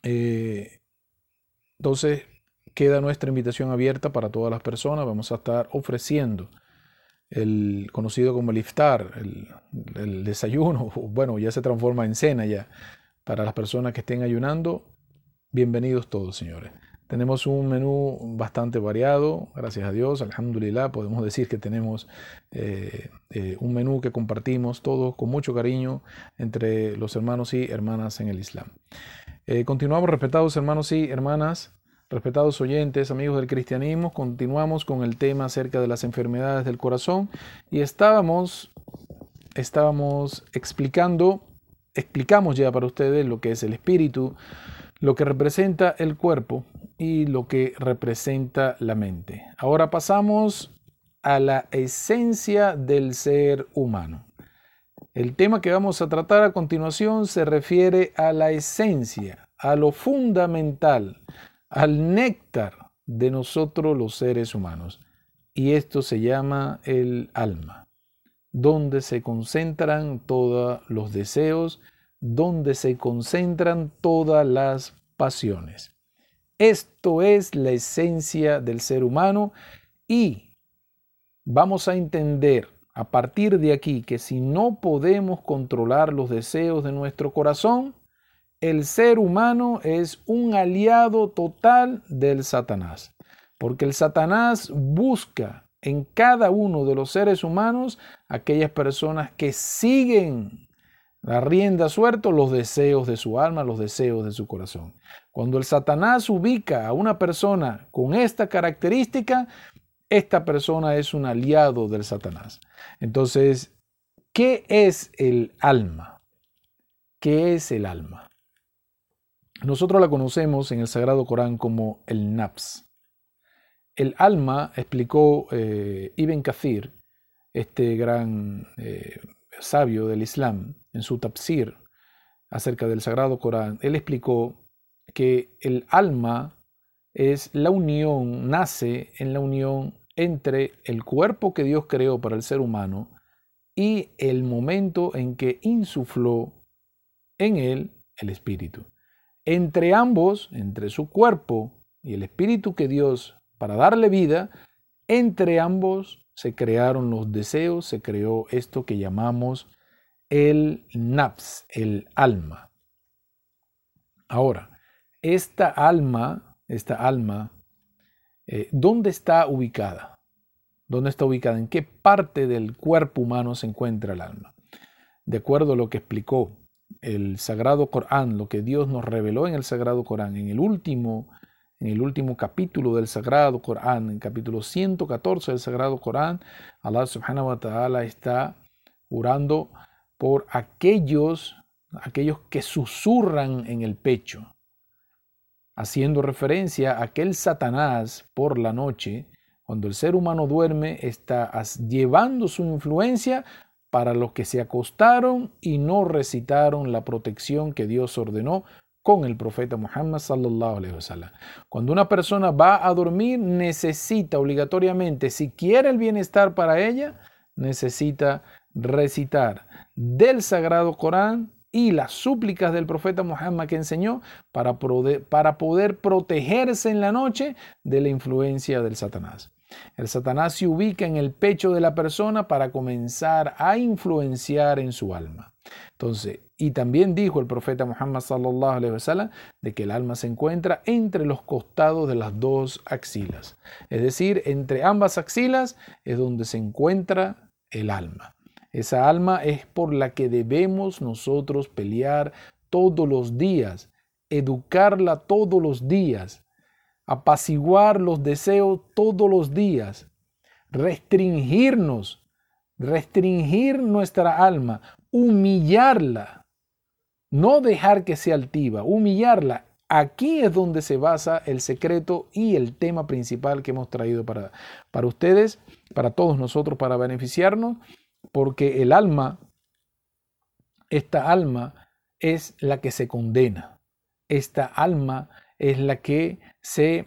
Eh, entonces queda nuestra invitación abierta para todas las personas. Vamos a estar ofreciendo el conocido como el iftar, el, el desayuno, bueno, ya se transforma en cena ya. Para las personas que estén ayunando, bienvenidos todos, señores. Tenemos un menú bastante variado, gracias a Dios, alhamdulillah, podemos decir que tenemos eh, eh, un menú que compartimos todos con mucho cariño entre los hermanos y hermanas en el Islam. Eh, continuamos, respetados hermanos y hermanas, respetados oyentes, amigos del cristianismo, continuamos con el tema acerca de las enfermedades del corazón y estábamos, estábamos explicando, explicamos ya para ustedes lo que es el espíritu, lo que representa el cuerpo y lo que representa la mente. Ahora pasamos a la esencia del ser humano. El tema que vamos a tratar a continuación se refiere a la esencia, a lo fundamental, al néctar de nosotros los seres humanos. Y esto se llama el alma, donde se concentran todos los deseos, donde se concentran todas las pasiones. Esto es la esencia del ser humano y vamos a entender a partir de aquí que si no podemos controlar los deseos de nuestro corazón, el ser humano es un aliado total del Satanás. Porque el Satanás busca en cada uno de los seres humanos aquellas personas que siguen la rienda suelta los deseos de su alma, los deseos de su corazón. Cuando el Satanás ubica a una persona con esta característica, esta persona es un aliado del Satanás. Entonces, ¿qué es el alma? ¿Qué es el alma? Nosotros la conocemos en el Sagrado Corán como el Nafs. El alma, explicó eh, Ibn Kathir, este gran eh, sabio del Islam, en su tafsir acerca del Sagrado Corán, él explicó que el alma es la unión, nace en la unión entre el cuerpo que Dios creó para el ser humano y el momento en que insufló en él el espíritu. Entre ambos, entre su cuerpo y el espíritu que Dios para darle vida, entre ambos se crearon los deseos, se creó esto que llamamos el nafs, el alma. Ahora, esta alma, esta alma eh, ¿dónde está ubicada? ¿Dónde está ubicada? ¿En qué parte del cuerpo humano se encuentra el alma? De acuerdo a lo que explicó el Sagrado Corán, lo que Dios nos reveló en el Sagrado Corán, en el último, en el último capítulo del Sagrado Corán, en el capítulo 114 del Sagrado Corán, Allah subhanahu wa ta'ala está jurando por aquellos, aquellos que susurran en el pecho haciendo referencia a aquel Satanás por la noche, cuando el ser humano duerme, está llevando su influencia para los que se acostaron y no recitaron la protección que Dios ordenó con el profeta Muhammad sallallahu alaihi wasallam. Cuando una persona va a dormir, necesita obligatoriamente, si quiere el bienestar para ella, necesita recitar del sagrado Corán y las súplicas del profeta Muhammad que enseñó para poder, para poder protegerse en la noche de la influencia del Satanás. El Satanás se ubica en el pecho de la persona para comenzar a influenciar en su alma. Entonces, y también dijo el profeta Muhammad sallallahu alaihi wasallam de que el alma se encuentra entre los costados de las dos axilas. Es decir, entre ambas axilas es donde se encuentra el alma. Esa alma es por la que debemos nosotros pelear todos los días, educarla todos los días, apaciguar los deseos todos los días, restringirnos, restringir nuestra alma, humillarla, no dejar que sea altiva, humillarla. Aquí es donde se basa el secreto y el tema principal que hemos traído para, para ustedes, para todos nosotros, para beneficiarnos porque el alma, esta alma es la que se condena. Esta alma es la que se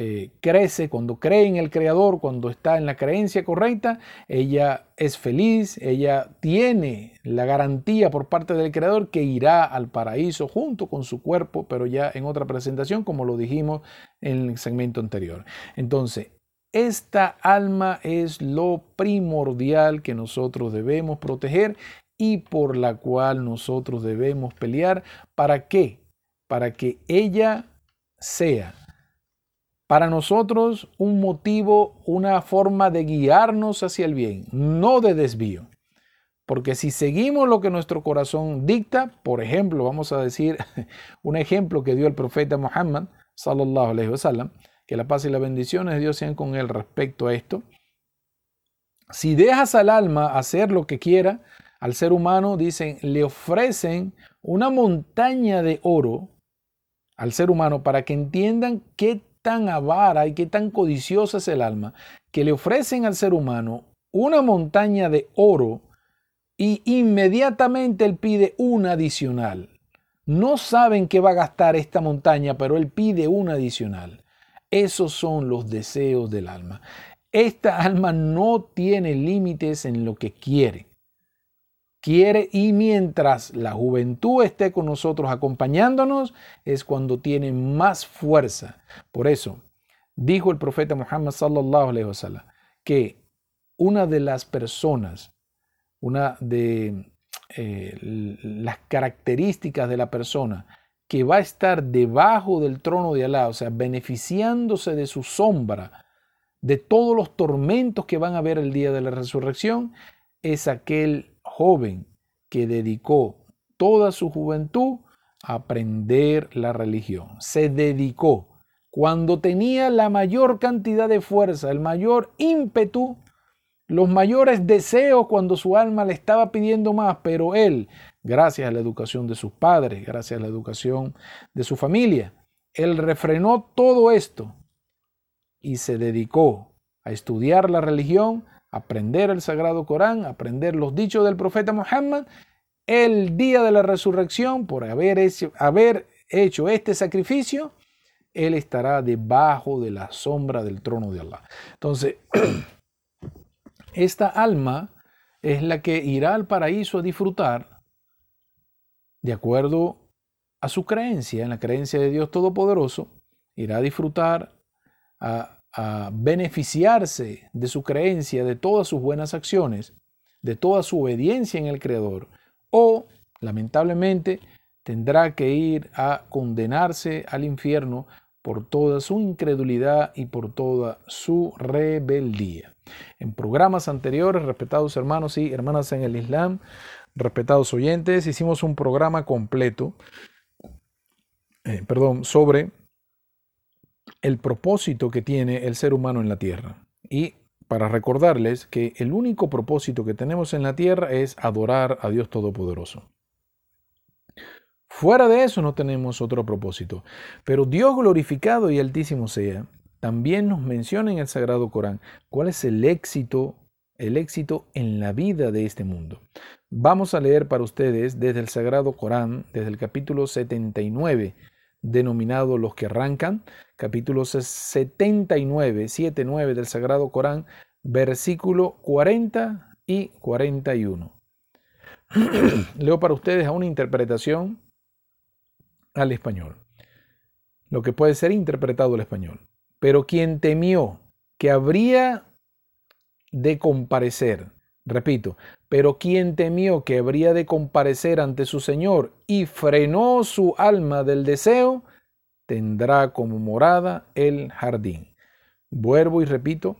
eh, crece cuando cree en el Creador, cuando está en la creencia correcta, ella es feliz, ella tiene la garantía por parte del Creador que irá al paraíso junto con su cuerpo, pero ya en otra presentación, como lo dijimos en el segmento anterior. Entonces, esta alma es lo primordial que nosotros debemos proteger y por la cual nosotros debemos pelear. ¿Para qué? Para que ella sea para nosotros un motivo, una forma de guiarnos hacia el bien, no de desvío. Porque si seguimos lo que nuestro corazón dicta, por ejemplo, vamos a decir un ejemplo que dio el profeta Muhammad, sallallahu alaihi que la paz y las bendiciones de Dios sean con él respecto a esto. Si dejas al alma hacer lo que quiera, al ser humano, dicen, le ofrecen una montaña de oro al ser humano para que entiendan qué tan avara y qué tan codiciosa es el alma, que le ofrecen al ser humano una montaña de oro y inmediatamente él pide una adicional. No saben qué va a gastar esta montaña, pero él pide una adicional. Esos son los deseos del alma. Esta alma no tiene límites en lo que quiere. Quiere y mientras la juventud esté con nosotros acompañándonos es cuando tiene más fuerza. Por eso dijo el profeta Muhammad que una de las personas una de eh, las características de la persona que va a estar debajo del trono de Alá, o sea, beneficiándose de su sombra, de todos los tormentos que van a haber el día de la resurrección, es aquel joven que dedicó toda su juventud a aprender la religión. Se dedicó cuando tenía la mayor cantidad de fuerza, el mayor ímpetu los mayores deseos cuando su alma le estaba pidiendo más, pero él, gracias a la educación de sus padres, gracias a la educación de su familia, él refrenó todo esto y se dedicó a estudiar la religión, aprender el Sagrado Corán, aprender los dichos del profeta Muhammad, el día de la resurrección, por haber hecho, este sacrificio, él estará debajo de la sombra del trono de Allah. Entonces, esta alma es la que irá al paraíso a disfrutar de acuerdo a su creencia, en la creencia de Dios Todopoderoso, irá a disfrutar, a, a, beneficiarse de su creencia, de todas sus buenas acciones, de toda su obediencia en el Creador, o, lamentablemente, tendrá que ir a condenarse al infierno por toda su incredulidad y por toda su rebeldía. En programas anteriores, respetados hermanos y hermanas en el Islam, respetados oyentes, hicimos un programa completo, eh, perdón, sobre el propósito que tiene el ser humano en la tierra. Y para recordarles que el único propósito que tenemos en la tierra es adorar a Dios Todopoderoso. Fuera de eso no tenemos otro propósito. Pero Dios glorificado y altísimo sea, también nos menciona en el Sagrado Corán cuál es el éxito, el éxito en la vida de este mundo. Vamos a leer para ustedes desde el Sagrado Corán, desde el capítulo 79, denominado Los que arrancan, capítulo 79, 79 del Sagrado Corán, versículo 40 y 41. Leo para ustedes a una interpretación al español, lo que puede ser interpretado al español. Pero quien temió que habría de comparecer, repito, pero quien temió que habría de comparecer ante su Señor y frenó su alma del deseo, tendrá como morada el jardín. Vuelvo y repito,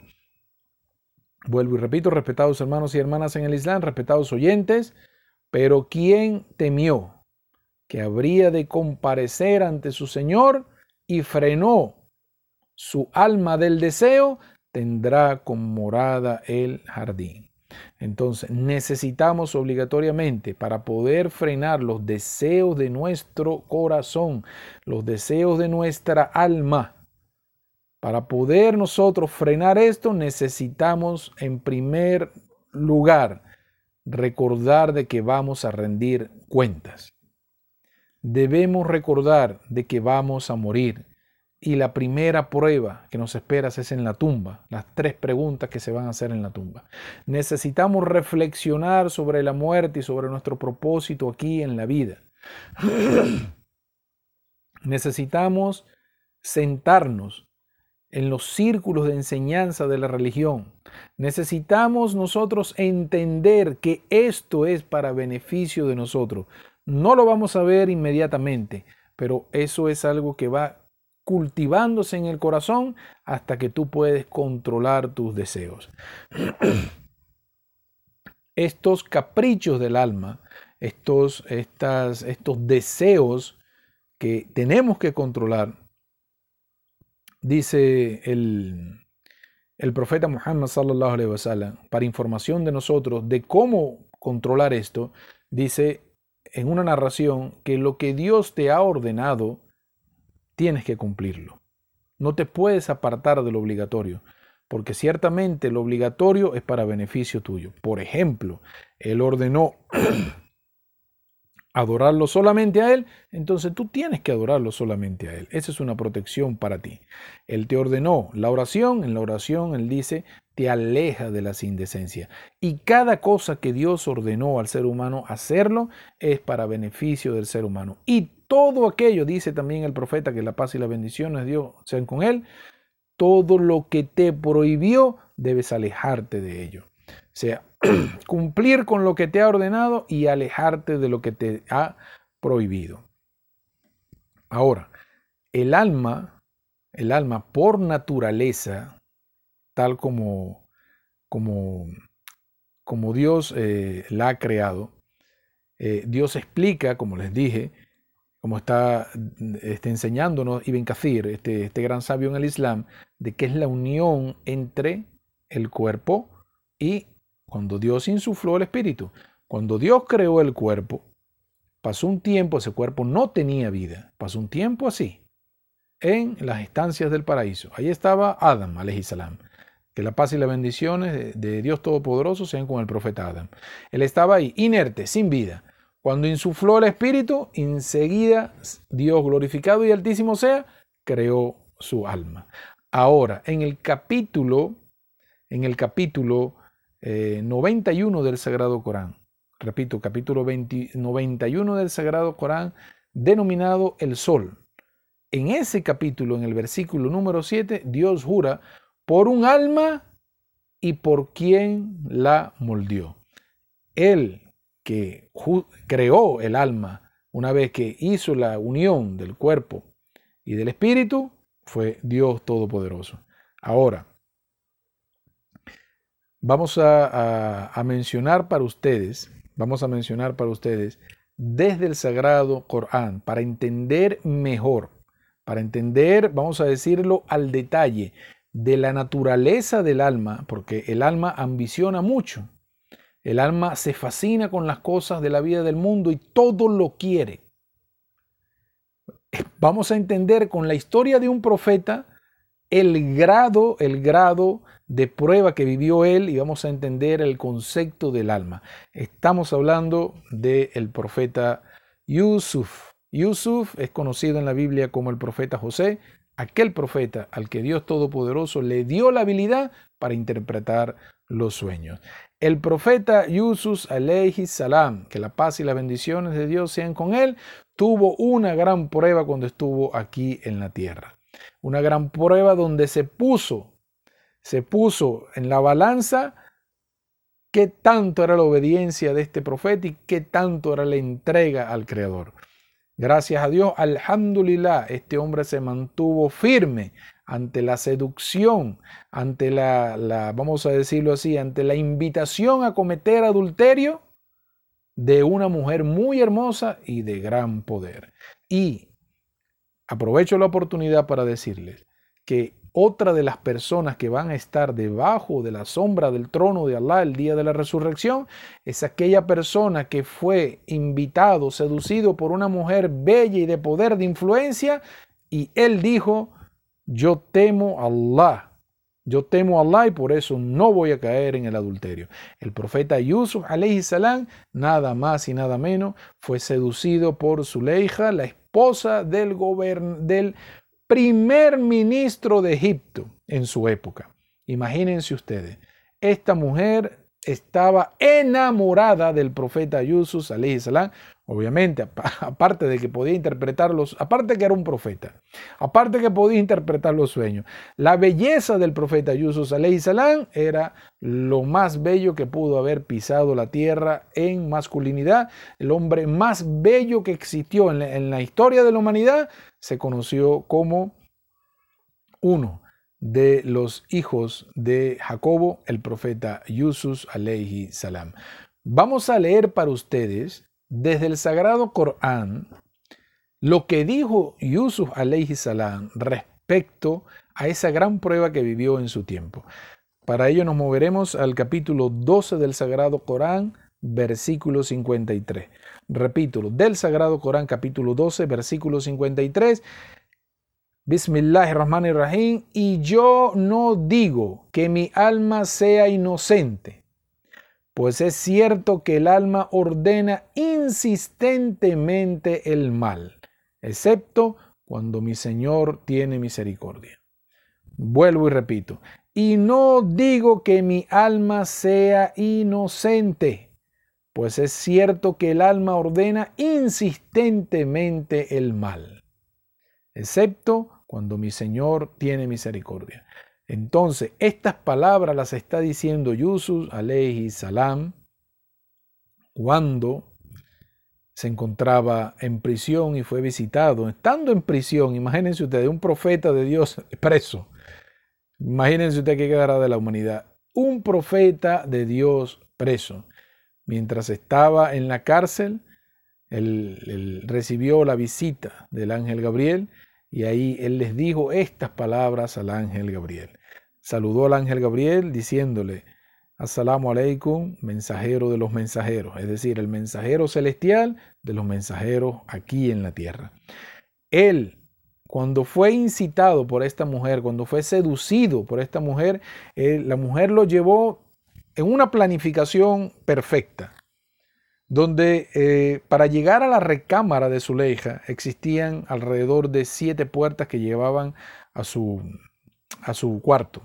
vuelvo y repito, respetados hermanos y hermanas en el Islam, respetados oyentes, pero quien temió que habría de comparecer ante su Señor y frenó su alma del deseo, tendrá como morada el jardín. Entonces necesitamos obligatoriamente para poder frenar los deseos de nuestro corazón, los deseos de nuestra alma, para poder nosotros frenar esto necesitamos en primer lugar recordar de que vamos a rendir cuentas. Debemos recordar de que vamos a morir y la primera prueba que nos espera es en la tumba, las tres preguntas que se van a hacer en la tumba. Necesitamos reflexionar sobre la muerte y sobre nuestro propósito aquí en la vida. Necesitamos sentarnos en los círculos de enseñanza de la religión. Necesitamos nosotros entender que esto es para beneficio de nosotros. No lo vamos a ver inmediatamente, pero eso es algo que va cultivándose en el corazón hasta que tú puedes controlar tus deseos. estos caprichos del alma, estos, estas, estos deseos que tenemos que controlar, dice el, el profeta Muhammad sallallahu wasallam, para información de nosotros de cómo controlar esto, dice en una narración que lo que Dios te ha ordenado, tienes que cumplirlo. No te puedes apartar de lo obligatorio, porque ciertamente lo obligatorio es para beneficio tuyo. Por ejemplo, Él ordenó adorarlo solamente a Él, entonces tú tienes que adorarlo solamente a Él. Esa es una protección para ti. Él te ordenó la oración, en la oración Él dice, te aleja de las indecencias. Y cada cosa que Dios ordenó al ser humano hacerlo es para beneficio del ser humano. Y todo aquello, dice también el profeta, que la paz y las bendiciones de Dios sean con Él, todo lo que te prohibió, debes alejarte de ello. O sea, cumplir con lo que te ha ordenado y alejarte de lo que te ha prohibido. Ahora, el alma, el alma por naturaleza, tal como, como, como Dios eh, la ha creado, eh, Dios explica, como les dije, como está, está enseñándonos Ibn Kathir, este, este gran sabio en el Islam, de que es la unión entre el cuerpo y cuando Dios insufló el espíritu. Cuando Dios creó el cuerpo, pasó un tiempo, ese cuerpo no tenía vida, pasó un tiempo así, en las estancias del paraíso. Ahí estaba Adam, salam. Que la paz y las bendiciones de Dios Todopoderoso sean con el profeta Adam. Él estaba ahí, inerte, sin vida. Cuando insufló el espíritu, enseguida Dios glorificado y altísimo sea, creó su alma. Ahora, en el capítulo, en el capítulo 91 eh, del Sagrado Corán. Repito, capítulo 91 del Sagrado Corán, denominado el Sol. En ese capítulo, en el versículo número 7, Dios jura por un alma y por quien la moldeó. Él que creó el alma una vez que hizo la unión del cuerpo y del espíritu, fue Dios Todopoderoso. Ahora, vamos a, mencionar para ustedes, vamos a mencionar para ustedes desde el Sagrado Corán, para entender mejor, para entender, vamos a decirlo al detalle, de la naturaleza del alma, porque el alma ambiciona mucho. El alma se fascina con las cosas de la vida del mundo y todo lo quiere. Vamos a entender con la historia de un profeta el grado, el grado de prueba que vivió él y vamos a entender el concepto del alma. Estamos hablando del profeta Yusuf. Yusuf es conocido en la Biblia como el profeta José, aquel profeta al que Dios Todopoderoso le dio la habilidad para interpretar los sueños. El profeta Yusuf alayhi salam, que la paz y las bendiciones de Dios sean con él, tuvo una gran prueba cuando estuvo aquí en la tierra. Una gran prueba donde se puso se puso en la balanza qué tanto era la obediencia de este profeta y qué tanto era la entrega al Creador. Gracias a Dios, alhamdulillah, este hombre se mantuvo firme ante la seducción, ante la, vamos a decirlo así, ante la invitación a cometer adulterio de una mujer muy hermosa y de gran poder. Y aprovecho la oportunidad para decirles que otra de las personas que van a estar debajo de la sombra del trono de Allah el día de la resurrección es aquella persona que fue invitado, seducido por una mujer bella y de poder, de influencia, y él dijo, yo temo a Allah, yo temo a Allah y por eso no voy a caer en el adulterio. El profeta Yusuf alayhi salam, nada más y nada menos, fue seducido por Zuleija, la esposa del, del primer ministro de Egipto en su época. Imagínense ustedes, esta mujer estaba enamorada del profeta Yusuf salam, obviamente, aparte de que podía interpretarlos, aparte que era un profeta, aparte que podía interpretar los sueños. La belleza del profeta Yusuf salam era lo más bello que pudo haber pisado la tierra en masculinidad. El hombre más bello que existió en la, en la historia de la humanidad se conoció como uno de los hijos de Jacobo, el profeta Yusuf alayhi salam. Vamos a leer para ustedes desde el Sagrado Corán lo que dijo Yusuf alayhi salam respecto a esa gran prueba que vivió en su tiempo. Para ello nos moveremos al capítulo 12 del Sagrado Corán, versículo 53. Repito, del Sagrado Corán, capítulo 12, versículo 53. Bismillahirrahmanirrahim. Y yo no digo que mi alma sea inocente, pues es cierto que el alma ordena insistentemente el mal, excepto cuando mi Señor tiene misericordia. Vuelvo y repito, y no digo que mi alma sea inocente, pues es cierto que el alma ordena insistentemente el mal, excepto cuando mi Señor tiene misericordia. Entonces, estas palabras las está diciendo Yusuf alayhi salam cuando se encontraba en prisión y fue visitado. Estando en prisión, imagínense ustedes, un profeta de Dios preso. Imagínense usted qué quedará de la humanidad. Un profeta de Dios preso. Mientras estaba en la cárcel, él, recibió la visita del ángel Gabriel y ahí él les dijo estas palabras al ángel Gabriel saludó al ángel Gabriel diciéndole, Assalamu alaikum, mensajero de los mensajeros, es decir, el mensajero celestial de los mensajeros aquí en la tierra. Él, cuando fue incitado por esta mujer, cuando fue seducido por esta mujer, la mujer lo llevó en una planificación perfecta, donde eh, para llegar a la recámara de Zuleija existían alrededor de siete puertas que llevaban a su, a su cuarto.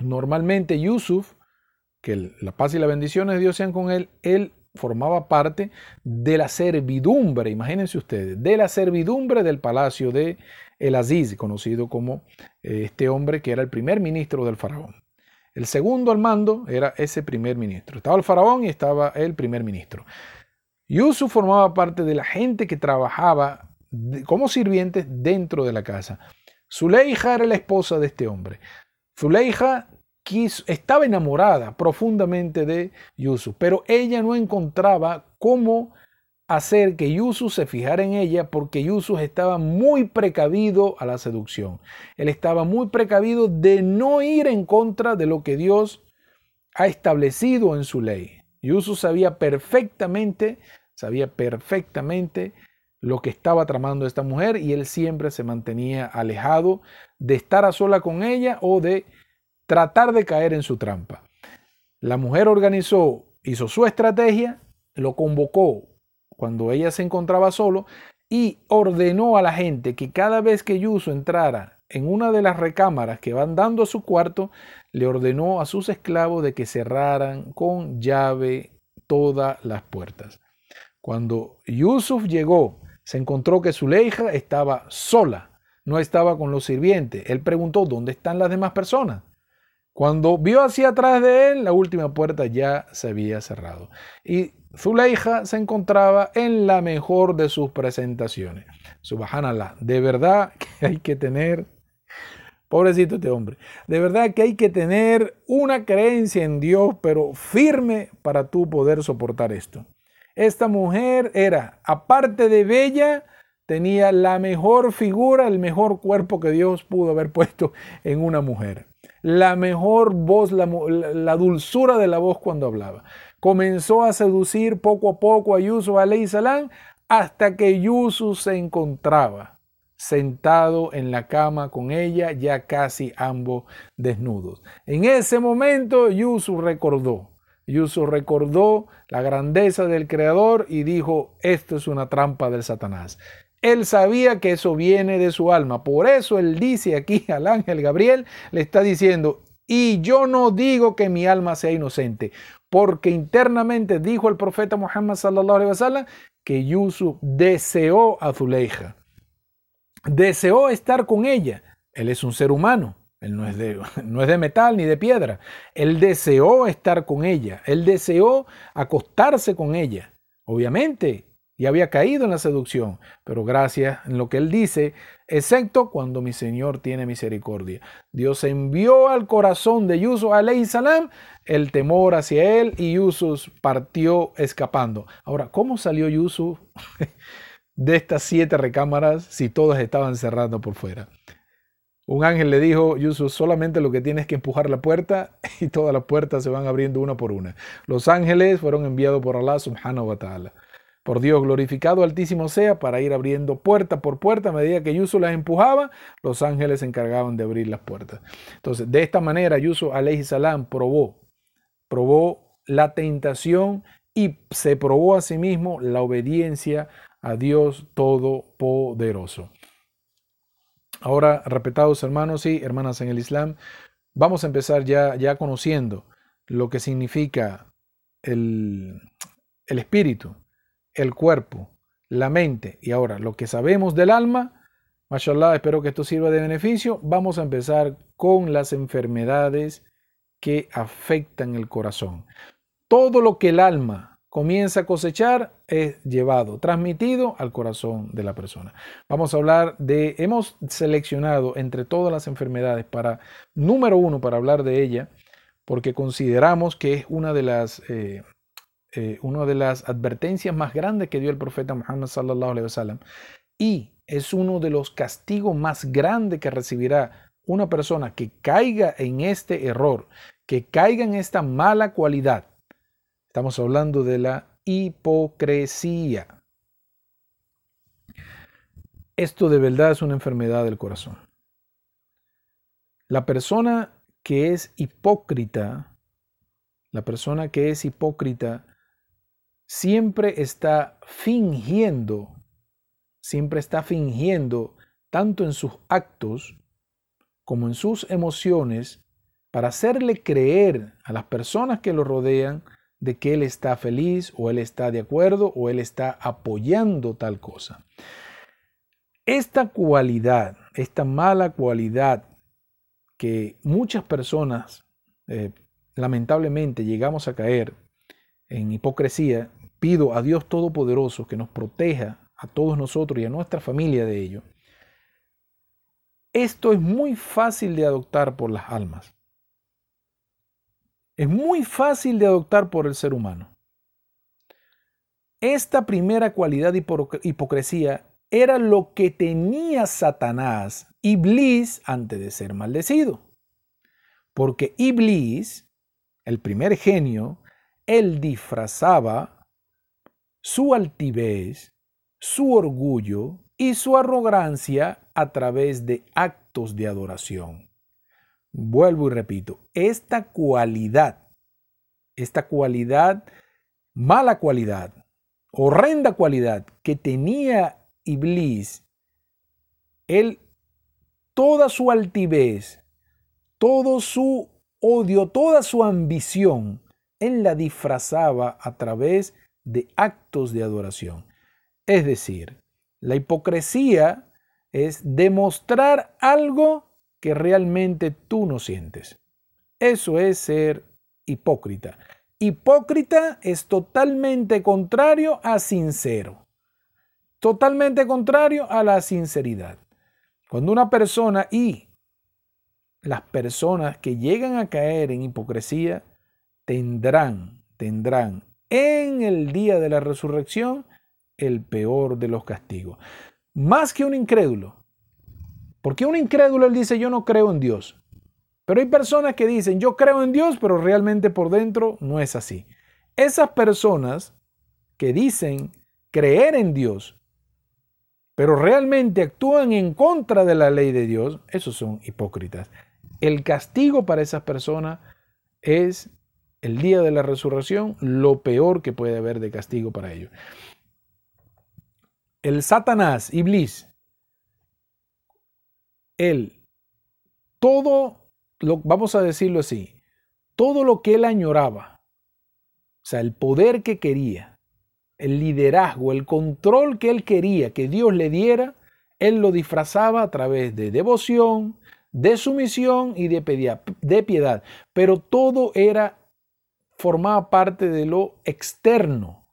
Normalmente Yusuf, que la paz y la bendición de Dios sean con él, él formaba parte de la servidumbre, imagínense ustedes, de la servidumbre del palacio de El Aziz, conocido como eh, este hombre que era el primer ministro del faraón. El segundo al mando era ese primer ministro. Estaba el faraón y estaba el primer ministro. Yusuf formaba parte de la gente que trabajaba como sirvientes dentro de la casa. Zuleija era la esposa de este hombre. Zuleija estaba enamorada profundamente de Yusuf, pero ella no encontraba cómo hacer que Yusuf se fijara en ella porque Yusuf estaba muy precavido a la seducción. Él estaba muy precavido de no ir en contra de lo que Dios ha establecido en su ley. Yusuf sabía perfectamente, sabía perfectamente lo que estaba tramando esta mujer y él siempre se mantenía alejado de estar a sola con ella o de tratar de caer en su trampa. La mujer organizó, hizo su estrategia, lo convocó cuando ella se encontraba solo y ordenó a la gente que cada vez que Yuso entrara en una de las recámaras que van dando a su cuarto, le ordenó a sus esclavos de que cerraran con llave todas las puertas. Cuando Yusuf llegó se encontró que Zuleija estaba sola, no estaba con los sirvientes. Él preguntó, ¿dónde están las demás personas? Cuando vio hacia atrás de él, la última puerta ya se había cerrado. Y Zuleija se encontraba en la mejor de sus presentaciones. Subhanallah, de verdad que hay que tener, pobrecito este hombre, de verdad que hay que tener una creencia en Dios, pero firme para tú poder soportar esto. Esta mujer era, aparte de bella, tenía la mejor figura, el mejor cuerpo que Dios pudo haber puesto en una mujer. La mejor voz, la, dulzura de la voz cuando hablaba. Comenzó a seducir poco a poco a Yusuf alayhi salam hasta que Yusuf se encontraba sentado en la cama con ella, ya casi ambos desnudos. En ese momento Yusuf recordó Yusuf recordó la grandeza del Creador y dijo, esto es una trampa del Satanás. Él sabía que eso viene de su alma. Por eso él dice aquí al ángel Gabriel, le está diciendo, y yo no digo que mi alma sea inocente, porque internamente dijo el profeta Muhammad sallallahu alaihi wasallam que Yusuf deseó a Zuleija. Deseó estar con ella. Él es un ser humano. Él no es, de, no es de metal ni de piedra. Él deseó estar con ella. Él deseó acostarse con ella. Obviamente, y había caído en la seducción, pero gracias en lo que él dice, excepto cuando mi Señor tiene misericordia. Dios envió al corazón de Yusuf alayhi salam el temor hacia él y Yusuf partió escapando. Ahora, ¿cómo salió Yusuf de estas siete recámaras si todas estaban cerrando por fuera? Un ángel le dijo, Yusuf, solamente lo que tienes que empujar la puerta y todas las puertas se van abriendo una por una. Los ángeles fueron enviados por Allah subhanahu wa ta'ala. Por Dios, glorificado altísimo sea, para ir abriendo puerta por puerta, a medida que Yusuf las empujaba, los ángeles se encargaban de abrir las puertas. Entonces, de esta manera, Yusuf alayhi salam probó, probó la tentación y se probó a sí mismo la obediencia a Dios Todopoderoso. Ahora, respetados hermanos y hermanas en el Islam, vamos a empezar ya, ya conociendo lo que significa el, el espíritu, el cuerpo, la mente y ahora lo que sabemos del alma. Mashallah, espero que esto sirva de beneficio. Vamos a empezar con las enfermedades que afectan el corazón. Todo lo que el alma comienza a cosechar es llevado, transmitido al corazón de la persona. Vamos a hablar de, hemos seleccionado entre todas las enfermedades para, número uno, para hablar de ella, porque consideramos que es una de las, eh, eh, una de las advertencias más grandes que dio el profeta Muhammad sallallahu alaihi wasallam y es uno de los castigos más grandes que recibirá una persona que caiga en este error, que caiga en esta mala cualidad Estamos hablando de la hipocresía. Esto de verdad es una enfermedad del corazón. La persona que es hipócrita, la persona que es hipócrita, siempre está fingiendo, siempre está fingiendo, tanto en sus actos como en sus emociones, para hacerle creer a las personas que lo rodean de que él está feliz o él está de acuerdo o él está apoyando tal cosa. Esta cualidad, esta mala cualidad que muchas personas eh, lamentablemente llegamos a caer en hipocresía, pido a Dios Todopoderoso que nos proteja a todos nosotros y a nuestra familia de ello. Esto es muy fácil de adoptar por las almas es muy fácil de adoptar por el ser humano. Esta primera cualidad de hipocresía era lo que tenía Satanás, Iblis, antes de ser maldecido. Porque Iblis, el primer genio, él disfrazaba su altivez, su orgullo y su arrogancia a través de actos de adoración. Vuelvo y repito, esta cualidad, esta cualidad, mala cualidad, horrenda cualidad que tenía Iblis, él, toda su altivez, todo su odio, toda su ambición, él la disfrazaba a través de actos de adoración. Es decir, la hipocresía es demostrar algo que realmente tú no sientes. Eso es ser hipócrita. Hipócrita es totalmente contrario a sincero. Totalmente contrario a la sinceridad. Cuando una persona y las personas que llegan a caer en hipocresía tendrán, tendrán en el día de la resurrección el peor de los castigos. Más que un incrédulo, porque un incrédulo él dice, yo no creo en Dios. Pero hay personas que dicen, yo creo en Dios, pero realmente por dentro no es así. Esas personas que dicen creer en Dios, pero realmente actúan en contra de la ley de Dios, esos son hipócritas. El castigo para esas personas es el día de la resurrección lo peor que puede haber de castigo para ellos. El Satanás, Iblis, él, todo, lo, vamos a decirlo así, todo lo que él añoraba, o sea, el poder que quería, el liderazgo, el control que él quería que Dios le diera, él lo disfrazaba a través de devoción, de sumisión y de, de piedad. Pero todo era, formaba parte de lo externo,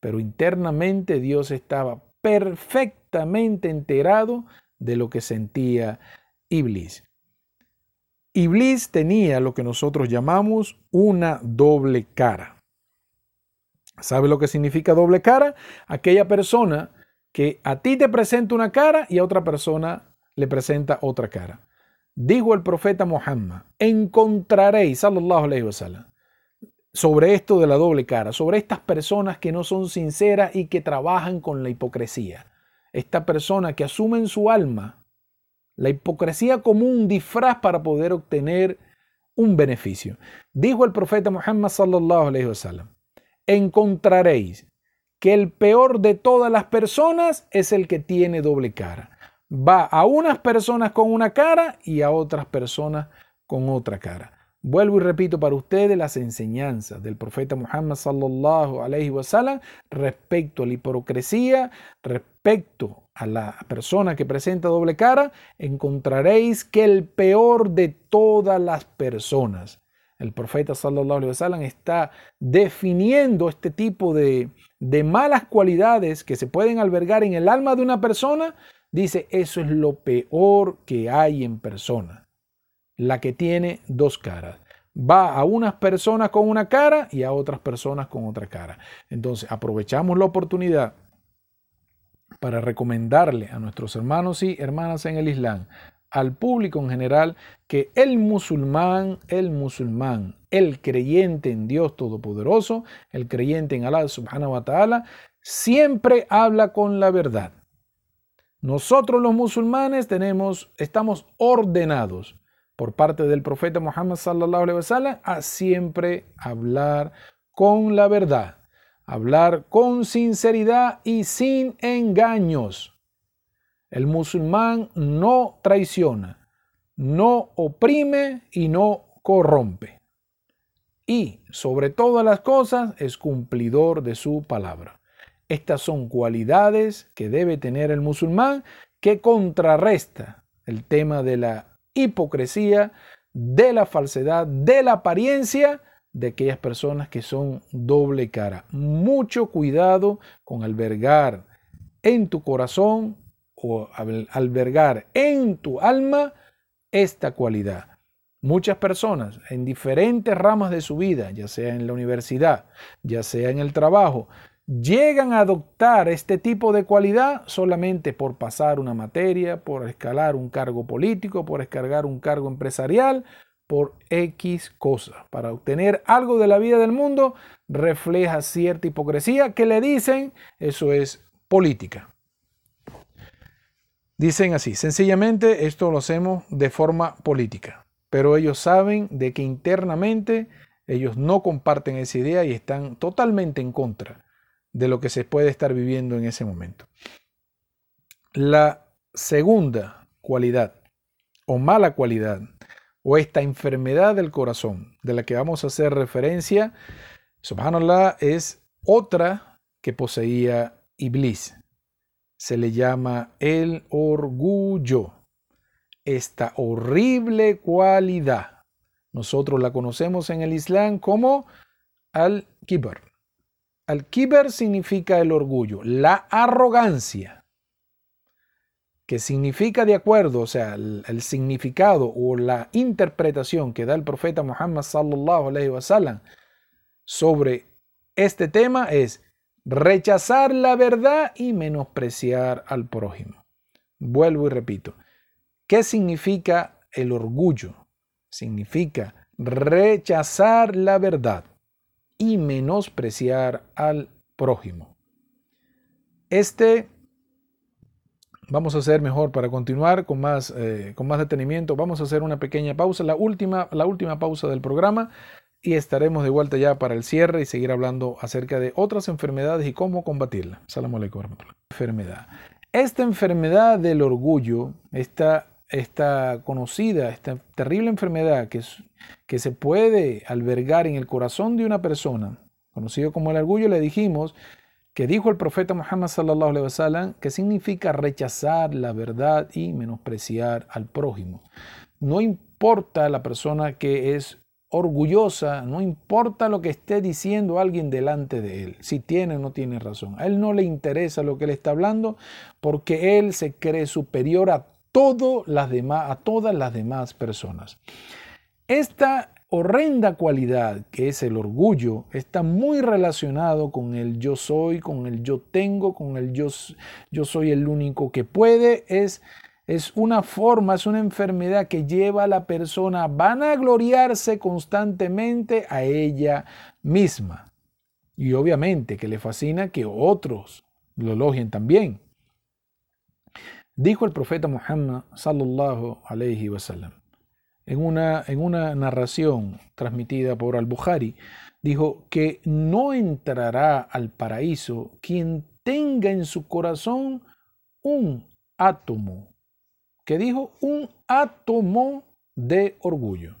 pero internamente Dios estaba perfectamente enterado de lo que sentía Iblis. Iblis tenía lo que nosotros llamamos una doble cara. ¿Sabe lo que significa doble cara? Aquella persona que a ti te presenta una cara y a otra persona le presenta otra cara. Dijo el profeta Muhammad, encontraréis, sallallahu alayhi wasallam, sobre esto de la doble cara, sobre estas personas que no son sinceras y que trabajan con la hipocresía. Esta persona que asume en su alma la hipocresía como un disfraz para poder obtener un beneficio. Dijo el profeta Muhammad sallallahu alayhi wasallam, encontraréis que el peor de todas las personas es el que tiene doble cara. Va a unas personas con una cara y a otras personas con otra cara. Vuelvo y repito para ustedes las enseñanzas del profeta Muhammad sallallahu alaihi wasallam respecto a la hipocresía, respecto a la persona que presenta doble cara, encontraréis que el peor de todas las personas el profeta sallallahu alaihi wasallam está definiendo este tipo de, de malas cualidades que se pueden albergar en el alma de una persona. Dice, eso es lo peor que hay en persona. La que tiene dos caras. Va a unas personas con una cara y a otras personas con otra cara. Entonces, aprovechamos la oportunidad para recomendarle a nuestros hermanos y hermanas en el Islam al público en general que el musulmán, el musulmán, el creyente en Dios Todopoderoso, el creyente en Allah subhanahu wa ta'ala, siempre habla con la verdad. Nosotros los musulmanes tenemos, estamos ordenados por parte del profeta Muhammad sallallahu alaihi wasallam a siempre hablar con la verdad, hablar con sinceridad y sin engaños. El musulmán no traiciona, no oprime y no corrompe. Y, sobre todas las cosas, es cumplidor de su palabra. Estas son cualidades que debe tener el musulmán que contrarresta el tema de la hipocresía, de la falsedad, de la apariencia de aquellas personas que son doble cara. Mucho cuidado con albergar en tu corazón o albergar en tu alma esta cualidad. Muchas personas en diferentes ramas de su vida, ya sea en la universidad, ya sea en el trabajo, llegan a adoptar este tipo de cualidad solamente por pasar una materia, por escalar un cargo político, por escargar un cargo empresarial, por X cosas. Para obtener algo de la vida del mundo refleja cierta hipocresía que le dicen eso es política. Dicen así, sencillamente esto lo hacemos de forma política, pero ellos saben de que internamente ellos no comparten esa idea y están totalmente en contra de lo que se puede estar viviendo en ese momento. La segunda cualidad o mala cualidad o esta enfermedad del corazón de la que vamos a hacer referencia, subhanallah, es otra que poseía Iblis se le llama el orgullo. Esta horrible cualidad. Nosotros la conocemos en el Islam como al-kibar. Al-kibar significa el orgullo, la arrogancia, que significa de acuerdo, o sea, el, el, significado o la interpretación que da el profeta Muhammad sallallahu alaihi wasallam sobre este tema es rechazar la verdad y menospreciar al prójimo. Vuelvo y repito, ¿qué significa el orgullo? Significa rechazar la verdad y menospreciar al prójimo. Este vamos a hacer mejor para continuar con más, eh, con más detenimiento. Vamos a hacer una pequeña pausa, la última, la última pausa del programa y estaremos de vuelta ya para el cierre y seguir hablando acerca de otras enfermedades y cómo combatirla. Salam alaikum. Enfermedad. Esta enfermedad del orgullo, esta, esta conocida, esta terrible enfermedad que, que se puede albergar en el corazón de una persona, conocido como el orgullo, le dijimos que dijo el profeta Muhammad sallallahu alaihi wasallam que significa rechazar la verdad y menospreciar al prójimo. No importa la persona que es orgullosa, no importa lo que esté diciendo alguien delante de él, si tiene o no tiene razón. A él no le interesa lo que él está hablando porque él se cree superior a, a todas las demás personas. Esta horrenda cualidad que es el orgullo está muy relacionado con el yo soy, con el yo tengo, con el yo, yo soy el único que puede, es es una forma, es una enfermedad que lleva a la persona a vanagloriarse constantemente a ella misma. Y obviamente que le fascina que otros lo elogien también. Dijo el profeta Muhammad sallallahu alayhi wasallam en una, en una narración transmitida por al-Bukhari, dijo que no entrará al paraíso quien tenga en su corazón un átomo que dijo un átomo de orgullo.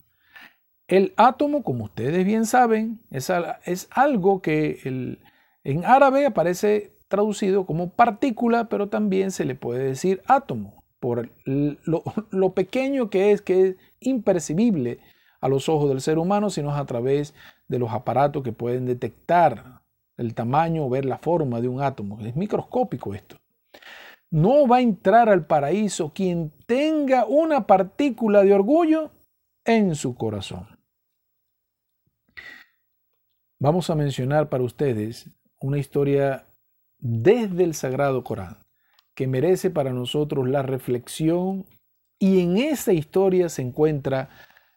El átomo, como ustedes bien saben, es, es algo que en árabe aparece traducido como partícula, pero también se le puede decir átomo, por lo, pequeño que es, que es impercibible a los ojos del ser humano, sino a través de los aparatos que pueden detectar el tamaño o ver la forma de un átomo. Es microscópico esto. No va a entrar al paraíso quien tenga una partícula de orgullo en su corazón. Vamos a mencionar para ustedes una historia desde el Sagrado Corán que merece para nosotros la reflexión y en esa historia se encuentra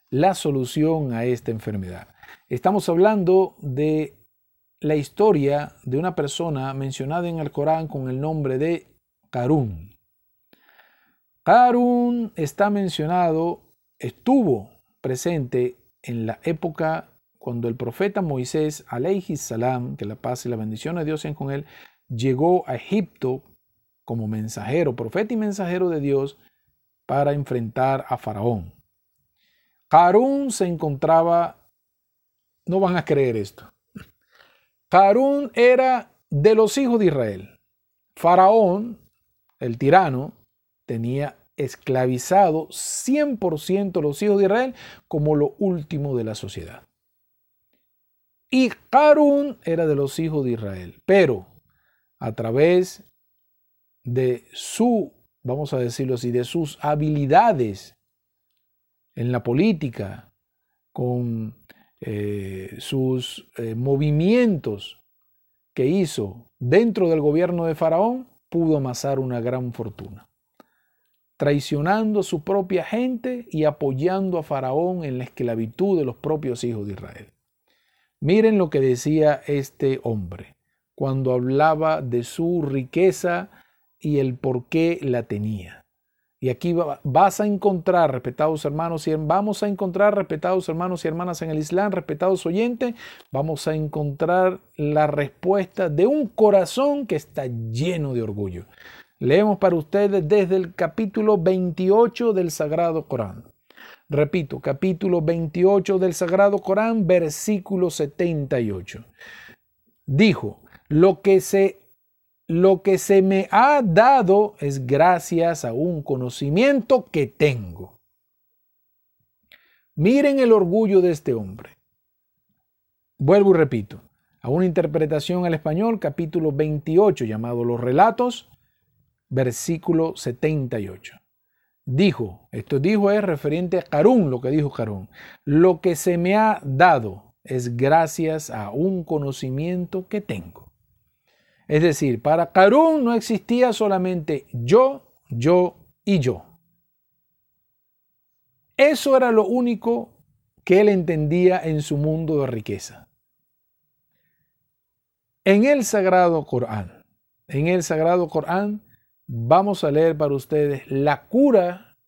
la solución a esta enfermedad. Estamos hablando de la historia de una persona mencionada en el Corán con el nombre de Carún. Carún está mencionado, estuvo presente en la época cuando el profeta Moisés, alayhi salam, que la paz y la bendición de Dios sean con él, llegó a Egipto como mensajero, profeta y mensajero de Dios para enfrentar a Faraón. Carún se encontraba, no van a creer esto, Carún era de los hijos de Israel. Faraón el tirano, tenía esclavizado 100% los hijos de Israel como lo último de la sociedad. Y Harún era de los hijos de Israel, pero a través de su, vamos a decirlo así, de sus habilidades en la política, con eh, sus eh, movimientos que hizo dentro del gobierno de Faraón, pudo amasar una gran fortuna, traicionando a su propia gente y apoyando a Faraón en la esclavitud de los propios hijos de Israel. Miren lo que decía este hombre cuando hablaba de su riqueza y el por qué la tenía. Y aquí vas a encontrar, respetados hermanos, y vamos a encontrar, respetados hermanos y hermanas en el Islam, respetados oyentes, vamos a encontrar la respuesta de un corazón que está lleno de orgullo. Leemos para ustedes desde el capítulo 28 del Sagrado Corán. Repito, capítulo 28 del Sagrado Corán, versículo 78. Dijo, lo que se lo que se me ha dado es gracias a un conocimiento que tengo. Miren el orgullo de este hombre. Vuelvo y repito, a una interpretación al español, capítulo 28, llamado Los Relatos, versículo 78. Dijo, esto dijo es referente a Carún, lo que dijo Carún, lo que se me ha dado es gracias a un conocimiento que tengo. Es decir, para Carún no existía solamente yo, yo y yo. Eso era lo único que él entendía en su mundo de riqueza. En el Sagrado Corán, en el Sagrado Corán, vamos a leer para ustedes la cura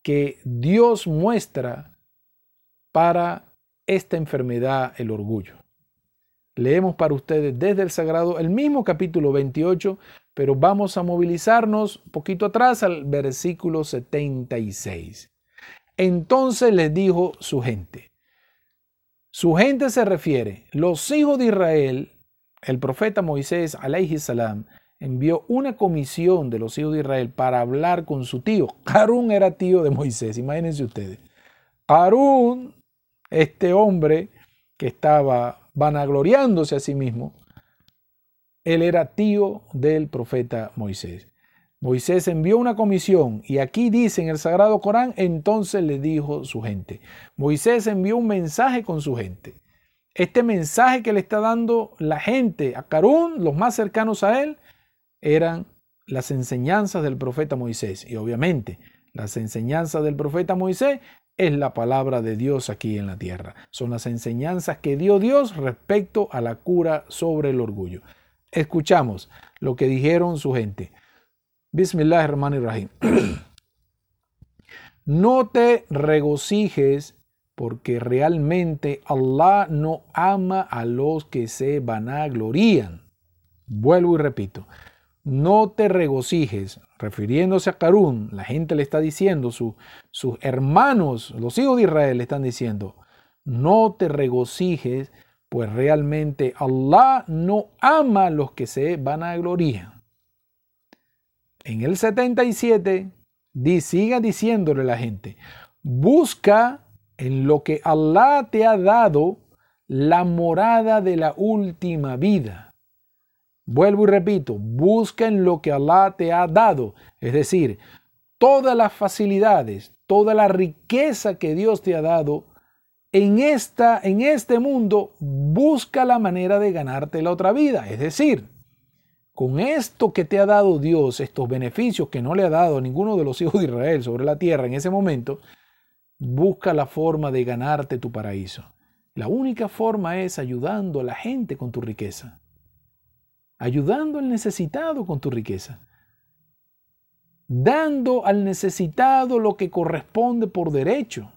que Dios muestra para esta enfermedad, el orgullo. Leemos para ustedes desde el Sagrado el mismo capítulo 28, pero vamos a movilizarnos un poquito atrás al versículo 76. Entonces les dijo su gente. Su gente se refiere, los hijos de Israel, el profeta Moisés, alayhi salam, envió una comisión de los hijos de Israel para hablar con su tío. Harún era tío de Moisés, imagínense ustedes. Harún este hombre que estaba vanagloriándose a sí mismo, él era tío del profeta Moisés. Moisés envió una comisión y aquí dice en el Sagrado Corán, entonces le dijo su gente. Moisés envió un mensaje con su gente. Este mensaje que le está dando la gente a Carún, los más cercanos a él, eran las enseñanzas del profeta Moisés. Y obviamente, las enseñanzas del profeta Moisés es la palabra de Dios aquí en la tierra. Son las enseñanzas que dio Dios respecto a la cura sobre el orgullo. Escuchamos lo que dijeron su gente. Bismillahirrahmanirrahim. no te regocijes porque realmente Allah no ama a los que se vanaglorían. Vuelvo y repito, no te regocijes, refiriéndose a Carún, la gente le está diciendo, sus hermanos, los hijos de Israel le están diciendo, no te regocijes, pues realmente Allah no ama a los que se vanaglorían en el 77, siga diciéndole a la gente, busca en lo que Allah te ha dado la morada de la última vida. Vuelvo y repito, busca en lo que Allah te ha dado, es decir, todas las facilidades, toda la riqueza que Dios te ha dado en esta en este mundo, busca la manera de ganarte la otra vida, es decir, con esto que te ha dado Dios, estos beneficios que no le ha dado a ninguno de los hijos de Israel sobre la tierra en ese momento, busca la forma de ganarte tu paraíso. La única forma es ayudando a la gente con tu riqueza, ayudando al necesitado con tu riqueza, dando al necesitado lo que corresponde por derecho.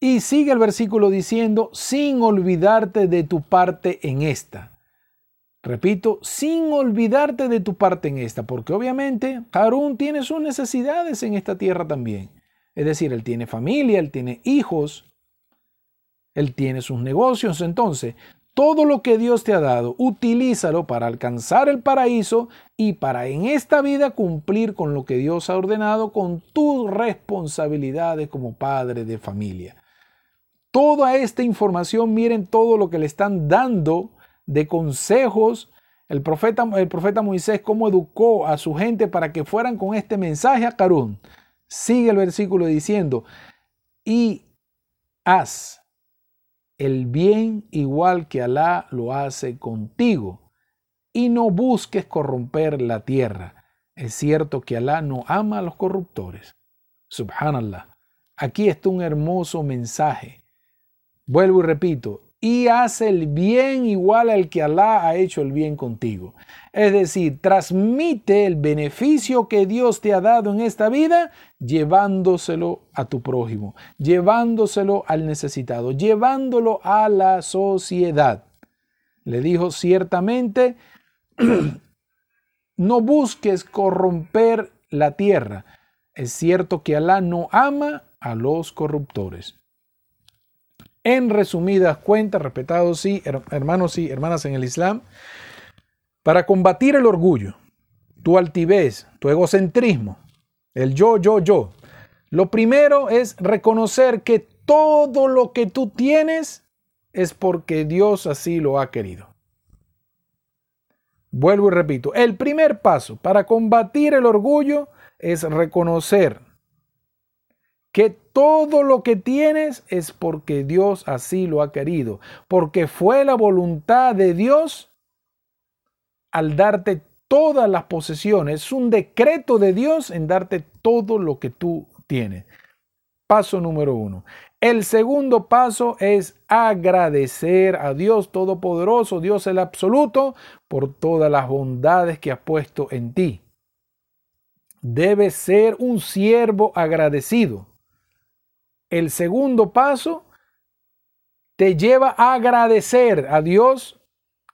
Y sigue el versículo diciendo, sin olvidarte de tu parte en esta. Repito, sin olvidarte de tu parte en esta, porque obviamente Harún tiene sus necesidades en esta tierra también. Es decir, él tiene familia, él tiene hijos, él tiene sus negocios. Entonces, todo lo que Dios te ha dado, utilízalo para alcanzar el paraíso y para en esta vida cumplir con lo que Dios ha ordenado con tus responsabilidades como padre de familia. Toda esta información, miren todo lo que le están dando de consejos. El profeta, el profeta Moisés, cómo educó a su gente para que fueran con este mensaje a Carún. Sigue el versículo diciendo, y haz el bien igual que Alá lo hace contigo, y no busques corromper la tierra. Es cierto que Alá no ama a los corruptores. Subhanallah. Aquí está un hermoso mensaje. Vuelvo y repito, y hace el bien igual al que Alá ha hecho el bien contigo. Es decir, transmite el beneficio que Dios te ha dado en esta vida llevándoselo a tu prójimo, llevándoselo al necesitado, llevándolo a la sociedad. Le dijo ciertamente, no busques corromper la tierra. Es cierto que Alá no ama a los corruptores. En resumidas cuentas, respetados y hermanos y hermanas en el Islam, para combatir el orgullo, tu altivez, tu egocentrismo, el yo, yo, yo, lo primero es reconocer que todo lo que tú tienes es porque Dios así lo ha querido. Vuelvo y repito, el primer paso para combatir el orgullo es reconocer que todo lo que tienes es porque Dios así lo ha querido, porque fue la voluntad de Dios al darte todas las posesiones, es un decreto de Dios en darte todo lo que tú tienes. Paso número uno. El segundo paso es agradecer a Dios Todopoderoso, Dios el Absoluto, por todas las bondades que ha puesto en ti. Debes ser un siervo agradecido. El segundo paso te lleva a agradecer a Dios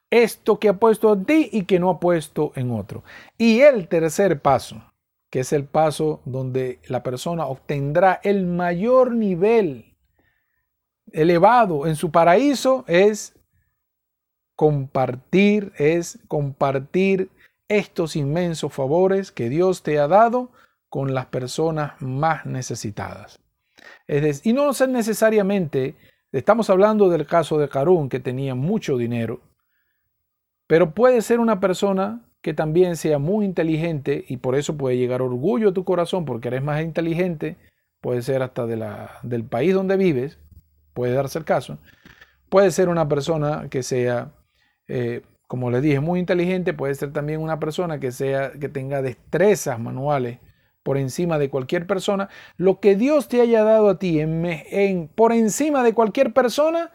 esto que ha puesto en ti y que no ha puesto en otro. Y el tercer paso, que es el paso donde la persona obtendrá el mayor nivel elevado en su paraíso, es compartir, es compartir estos inmensos favores que Dios te ha dado con las personas más necesitadas. Y no necesariamente, estamos hablando del caso de Karun, que tenía mucho dinero, pero puede ser una persona que también sea muy inteligente y por eso puede llegar orgullo a tu corazón porque eres más inteligente, puede ser hasta de la, del país donde vives, puede darse el caso. Puede ser una persona que sea, eh, como les dije, muy inteligente, puede ser también una persona que, sea, que tenga destrezas manuales por encima de cualquier persona. Lo que Dios te haya dado a ti por encima de cualquier persona,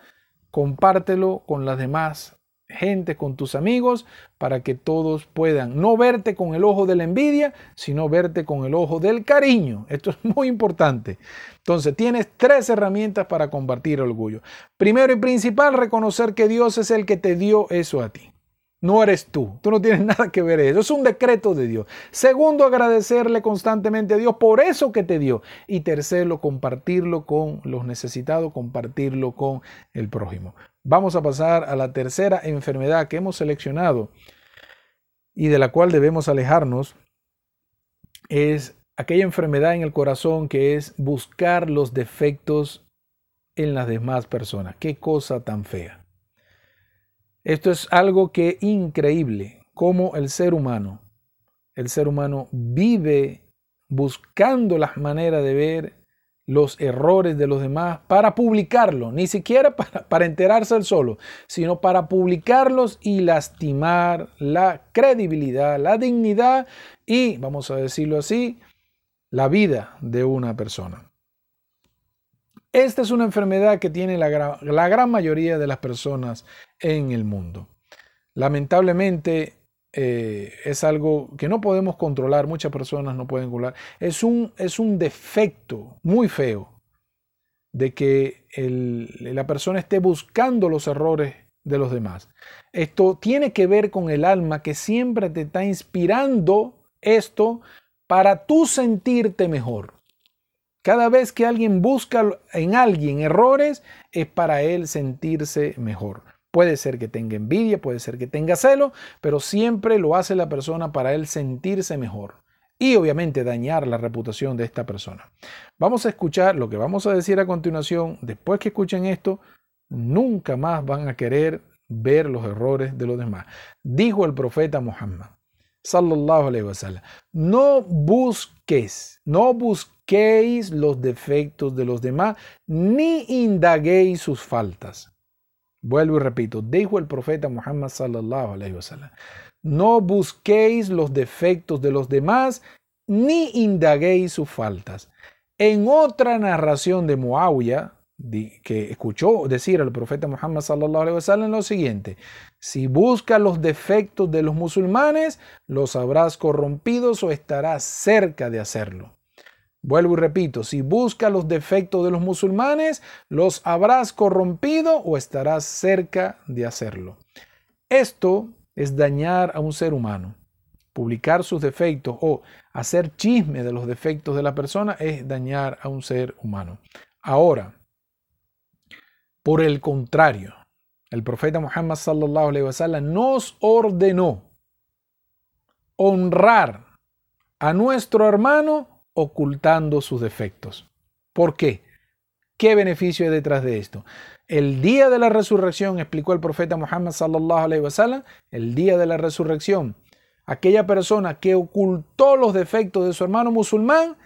compártelo con las demás gente, con tus amigos, para que todos puedan no verte con el ojo de la envidia, sino verte con el ojo del cariño. Esto es muy importante. Entonces, tienes tres herramientas para combatir el orgullo. Primero y principal, reconocer que Dios es el que te dio eso a ti. No eres tú, tú no tienes nada que ver eso, es un decreto de Dios. Segundo, agradecerle constantemente a Dios por eso que te dio. Y tercero, compartirlo con los necesitados, compartirlo con el prójimo. Vamos a pasar a la tercera enfermedad que hemos seleccionado y de la cual debemos alejarnos. Es aquella enfermedad en el corazón que es buscar los defectos en las demás personas. Qué cosa tan fea. Esto es algo que increíble, como el ser humano, el ser humano vive buscando las maneras de ver los errores de los demás para publicarlo, ni siquiera para, para enterarse él solo, sino para publicarlos y lastimar la credibilidad, la dignidad y, vamos a decirlo así, la vida de una persona. Esta es una enfermedad que tiene la, gran mayoría de las personas en el mundo. Lamentablemente, eh, es algo que no podemos controlar, muchas personas no pueden controlar. Es un, es un defecto muy feo de que la persona esté buscando los errores de los demás. Esto tiene que ver con el alma que siempre te está inspirando esto para tú sentirte mejor. Cada vez que alguien busca en alguien errores, es para él sentirse mejor. Puede ser que tenga envidia, puede ser que tenga celo, pero siempre lo hace la persona para él sentirse mejor y obviamente dañar la reputación de esta persona. Vamos a escuchar lo que vamos a decir a continuación. Después que escuchen esto, nunca más van a querer ver los errores de los demás. Dijo el profeta Muhammad, no busques, no busquéis los defectos de los demás, ni indaguéis sus faltas. Vuelvo y repito, dijo el profeta Muhammad sallallahu no busquéis los defectos de los demás ni indaguéis sus faltas. En otra narración de Muawiyah, que escuchó decir al profeta Muhammad sallallahu alaihi wasallam lo siguiente: si buscas los defectos de los musulmanes, los habrás corrompidos o estarás cerca de hacerlo. Vuelvo y repito, si buscas los defectos de los musulmanes, los habrás corrompido o estarás cerca de hacerlo. Esto es dañar a un ser humano. Publicar sus defectos o hacer chisme de los defectos de la persona es dañar a un ser humano. Ahora, por el contrario, el profeta Muhammad sallallahu alaihi wasallam nos ordenó honrar a nuestro hermano ocultando sus defectos. ¿Por qué? ¿Qué beneficio hay detrás de esto? El día de la resurrección, explicó el profeta Muhammad sallallahu alaihi wasallam, el día de la resurrección, aquella persona que ocultó los defectos de su hermano musulmán,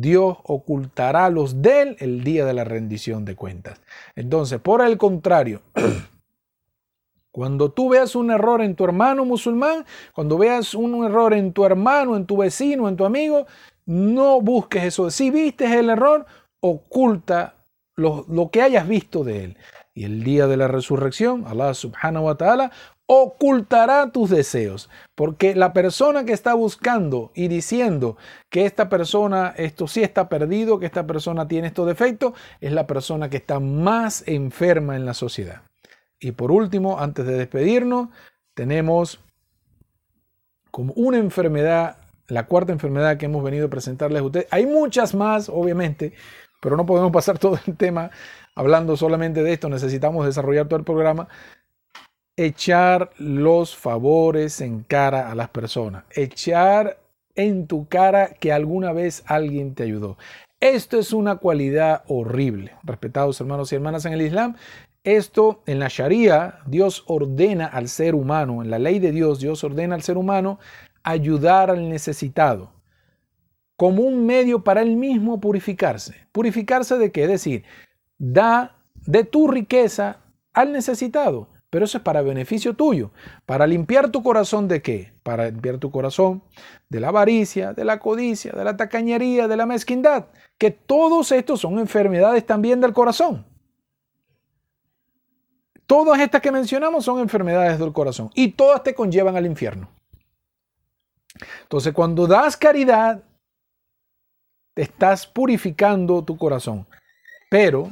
Dios ocultará los de él el día de la rendición de cuentas. Entonces, por el contrario, cuando tú veas un error en tu hermano musulmán, cuando veas un error en tu hermano, en tu vecino, en tu amigo, no busques eso. Si viste el error, oculta lo, lo, que hayas visto de él. Y el día de la resurrección, Allah subhanahu wa ta'ala ocultará tus deseos. Porque la persona que está buscando y diciendo que esta persona, esto sí está perdido, que esta persona tiene estos defectos, es la persona que está más enferma en la sociedad. Y por último, antes de despedirnos, tenemos como una enfermedad la cuarta enfermedad que hemos venido a presentarles a ustedes. Hay muchas más, obviamente, pero no podemos pasar todo el tema hablando solamente de esto. Necesitamos desarrollar todo el programa. Echar los favores en cara a las personas. Echar en tu cara que alguna vez alguien te ayudó. Esto es una cualidad horrible. Respetados hermanos y hermanas en el Islam, esto en la Sharia, Dios ordena al ser humano, en la ley de Dios, Dios ordena al ser humano ayudar al necesitado como un medio para él mismo purificarse. ¿Purificarse de qué? Es decir, da de tu riqueza al necesitado, pero eso es para beneficio tuyo. Para limpiar tu corazón de qué? Para limpiar tu corazón de la avaricia, de la codicia, de la tacañería, de la mezquindad, que todos estos son enfermedades también del corazón. Todas estas que mencionamos son enfermedades del corazón y todas te conllevan al infierno. Entonces, cuando das caridad, te estás purificando tu corazón. Pero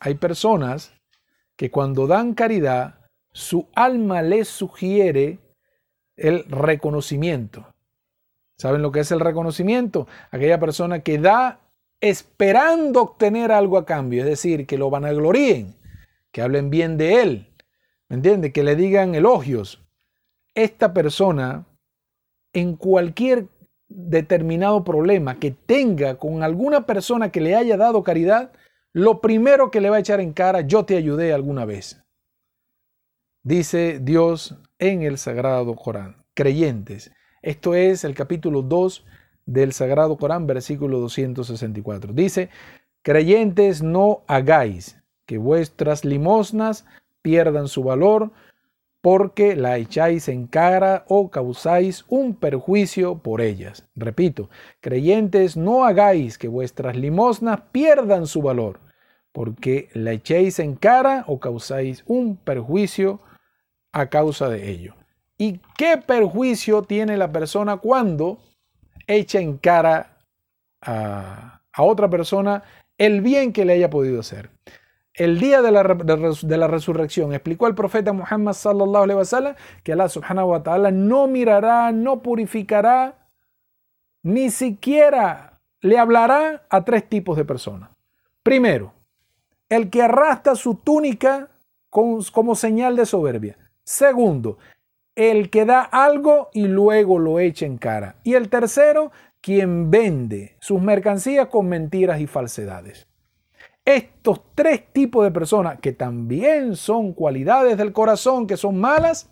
hay personas que cuando dan caridad, su alma les sugiere el reconocimiento. ¿Saben lo que es el reconocimiento? Aquella persona que da esperando obtener algo a cambio, es decir, que lo vanagloríen, que hablen bien de él, ¿me entiende? Que le digan elogios. Esta persona, en cualquier determinado problema que tenga con alguna persona que le haya dado caridad, lo primero que le va a echar en cara, yo te ayudé alguna vez. Dice Dios en el Sagrado Corán, creyentes. Esto es el capítulo 2 del Sagrado Corán, versículo 264. Dice, creyentes no hagáis que vuestras limosnas pierdan su valor porque la echáis en cara o causáis un perjuicio por ellas. Repito, creyentes, no hagáis que vuestras limosnas pierdan su valor, porque la echéis en cara o causáis un perjuicio a causa de ello. ¿Y qué perjuicio tiene la persona cuando echa en cara a, a otra persona el bien que le haya podido hacer? El día de la, resurrección, explicó el profeta Muhammad sallallahu alaihi wasallam que Allah subhanahu wa ta'ala no mirará, no purificará, ni siquiera le hablará a tres tipos de personas. Primero, el que arrastra su túnica como señal de soberbia. Segundo, el que da algo y luego lo echa en cara. Y el tercero, quien vende sus mercancías con mentiras y falsedades. Estos tres tipos de personas, que también son cualidades del corazón, que son malas,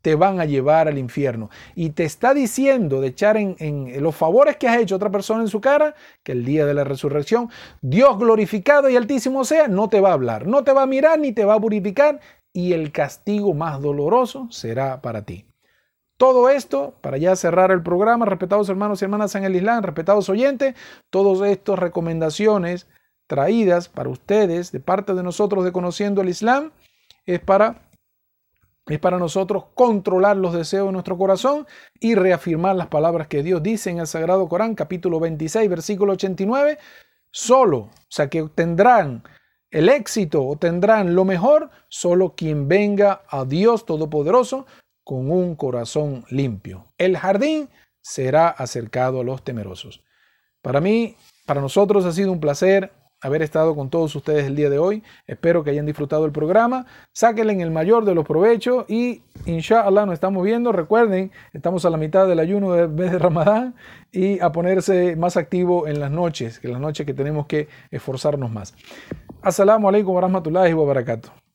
te van a llevar al infierno. Y te está diciendo de echar en, los favores que has hecho a otra persona en su cara, que el día de la resurrección, Dios glorificado y altísimo sea, no te va a hablar, no te va a mirar ni te va a purificar, y el castigo más doloroso será para ti. Todo esto, para ya cerrar el programa, respetados hermanos y hermanas en el Islam, respetados oyentes, todas estas recomendaciones traídas para ustedes de parte de nosotros de conociendo el Islam es para es para nosotros controlar los deseos de nuestro corazón y reafirmar las palabras que Dios dice en el Sagrado Corán, capítulo 26, versículo 89, solo, o sea que tendrán el éxito o tendrán lo mejor solo quien venga a Dios Todopoderoso con un corazón limpio. El jardín será acercado a los temerosos. Para mí, para nosotros ha sido un placer haber estado con todos ustedes el día de hoy. Espero que hayan disfrutado el programa. Sáquenle en el mayor de los provechos y inshallah nos estamos viendo. Recuerden, estamos a la mitad del ayuno del mes de Ramadán y a ponerse más activo en las noches, que las noches que tenemos que esforzarnos más. Assalamu alaikum wa rahmatullahi wa.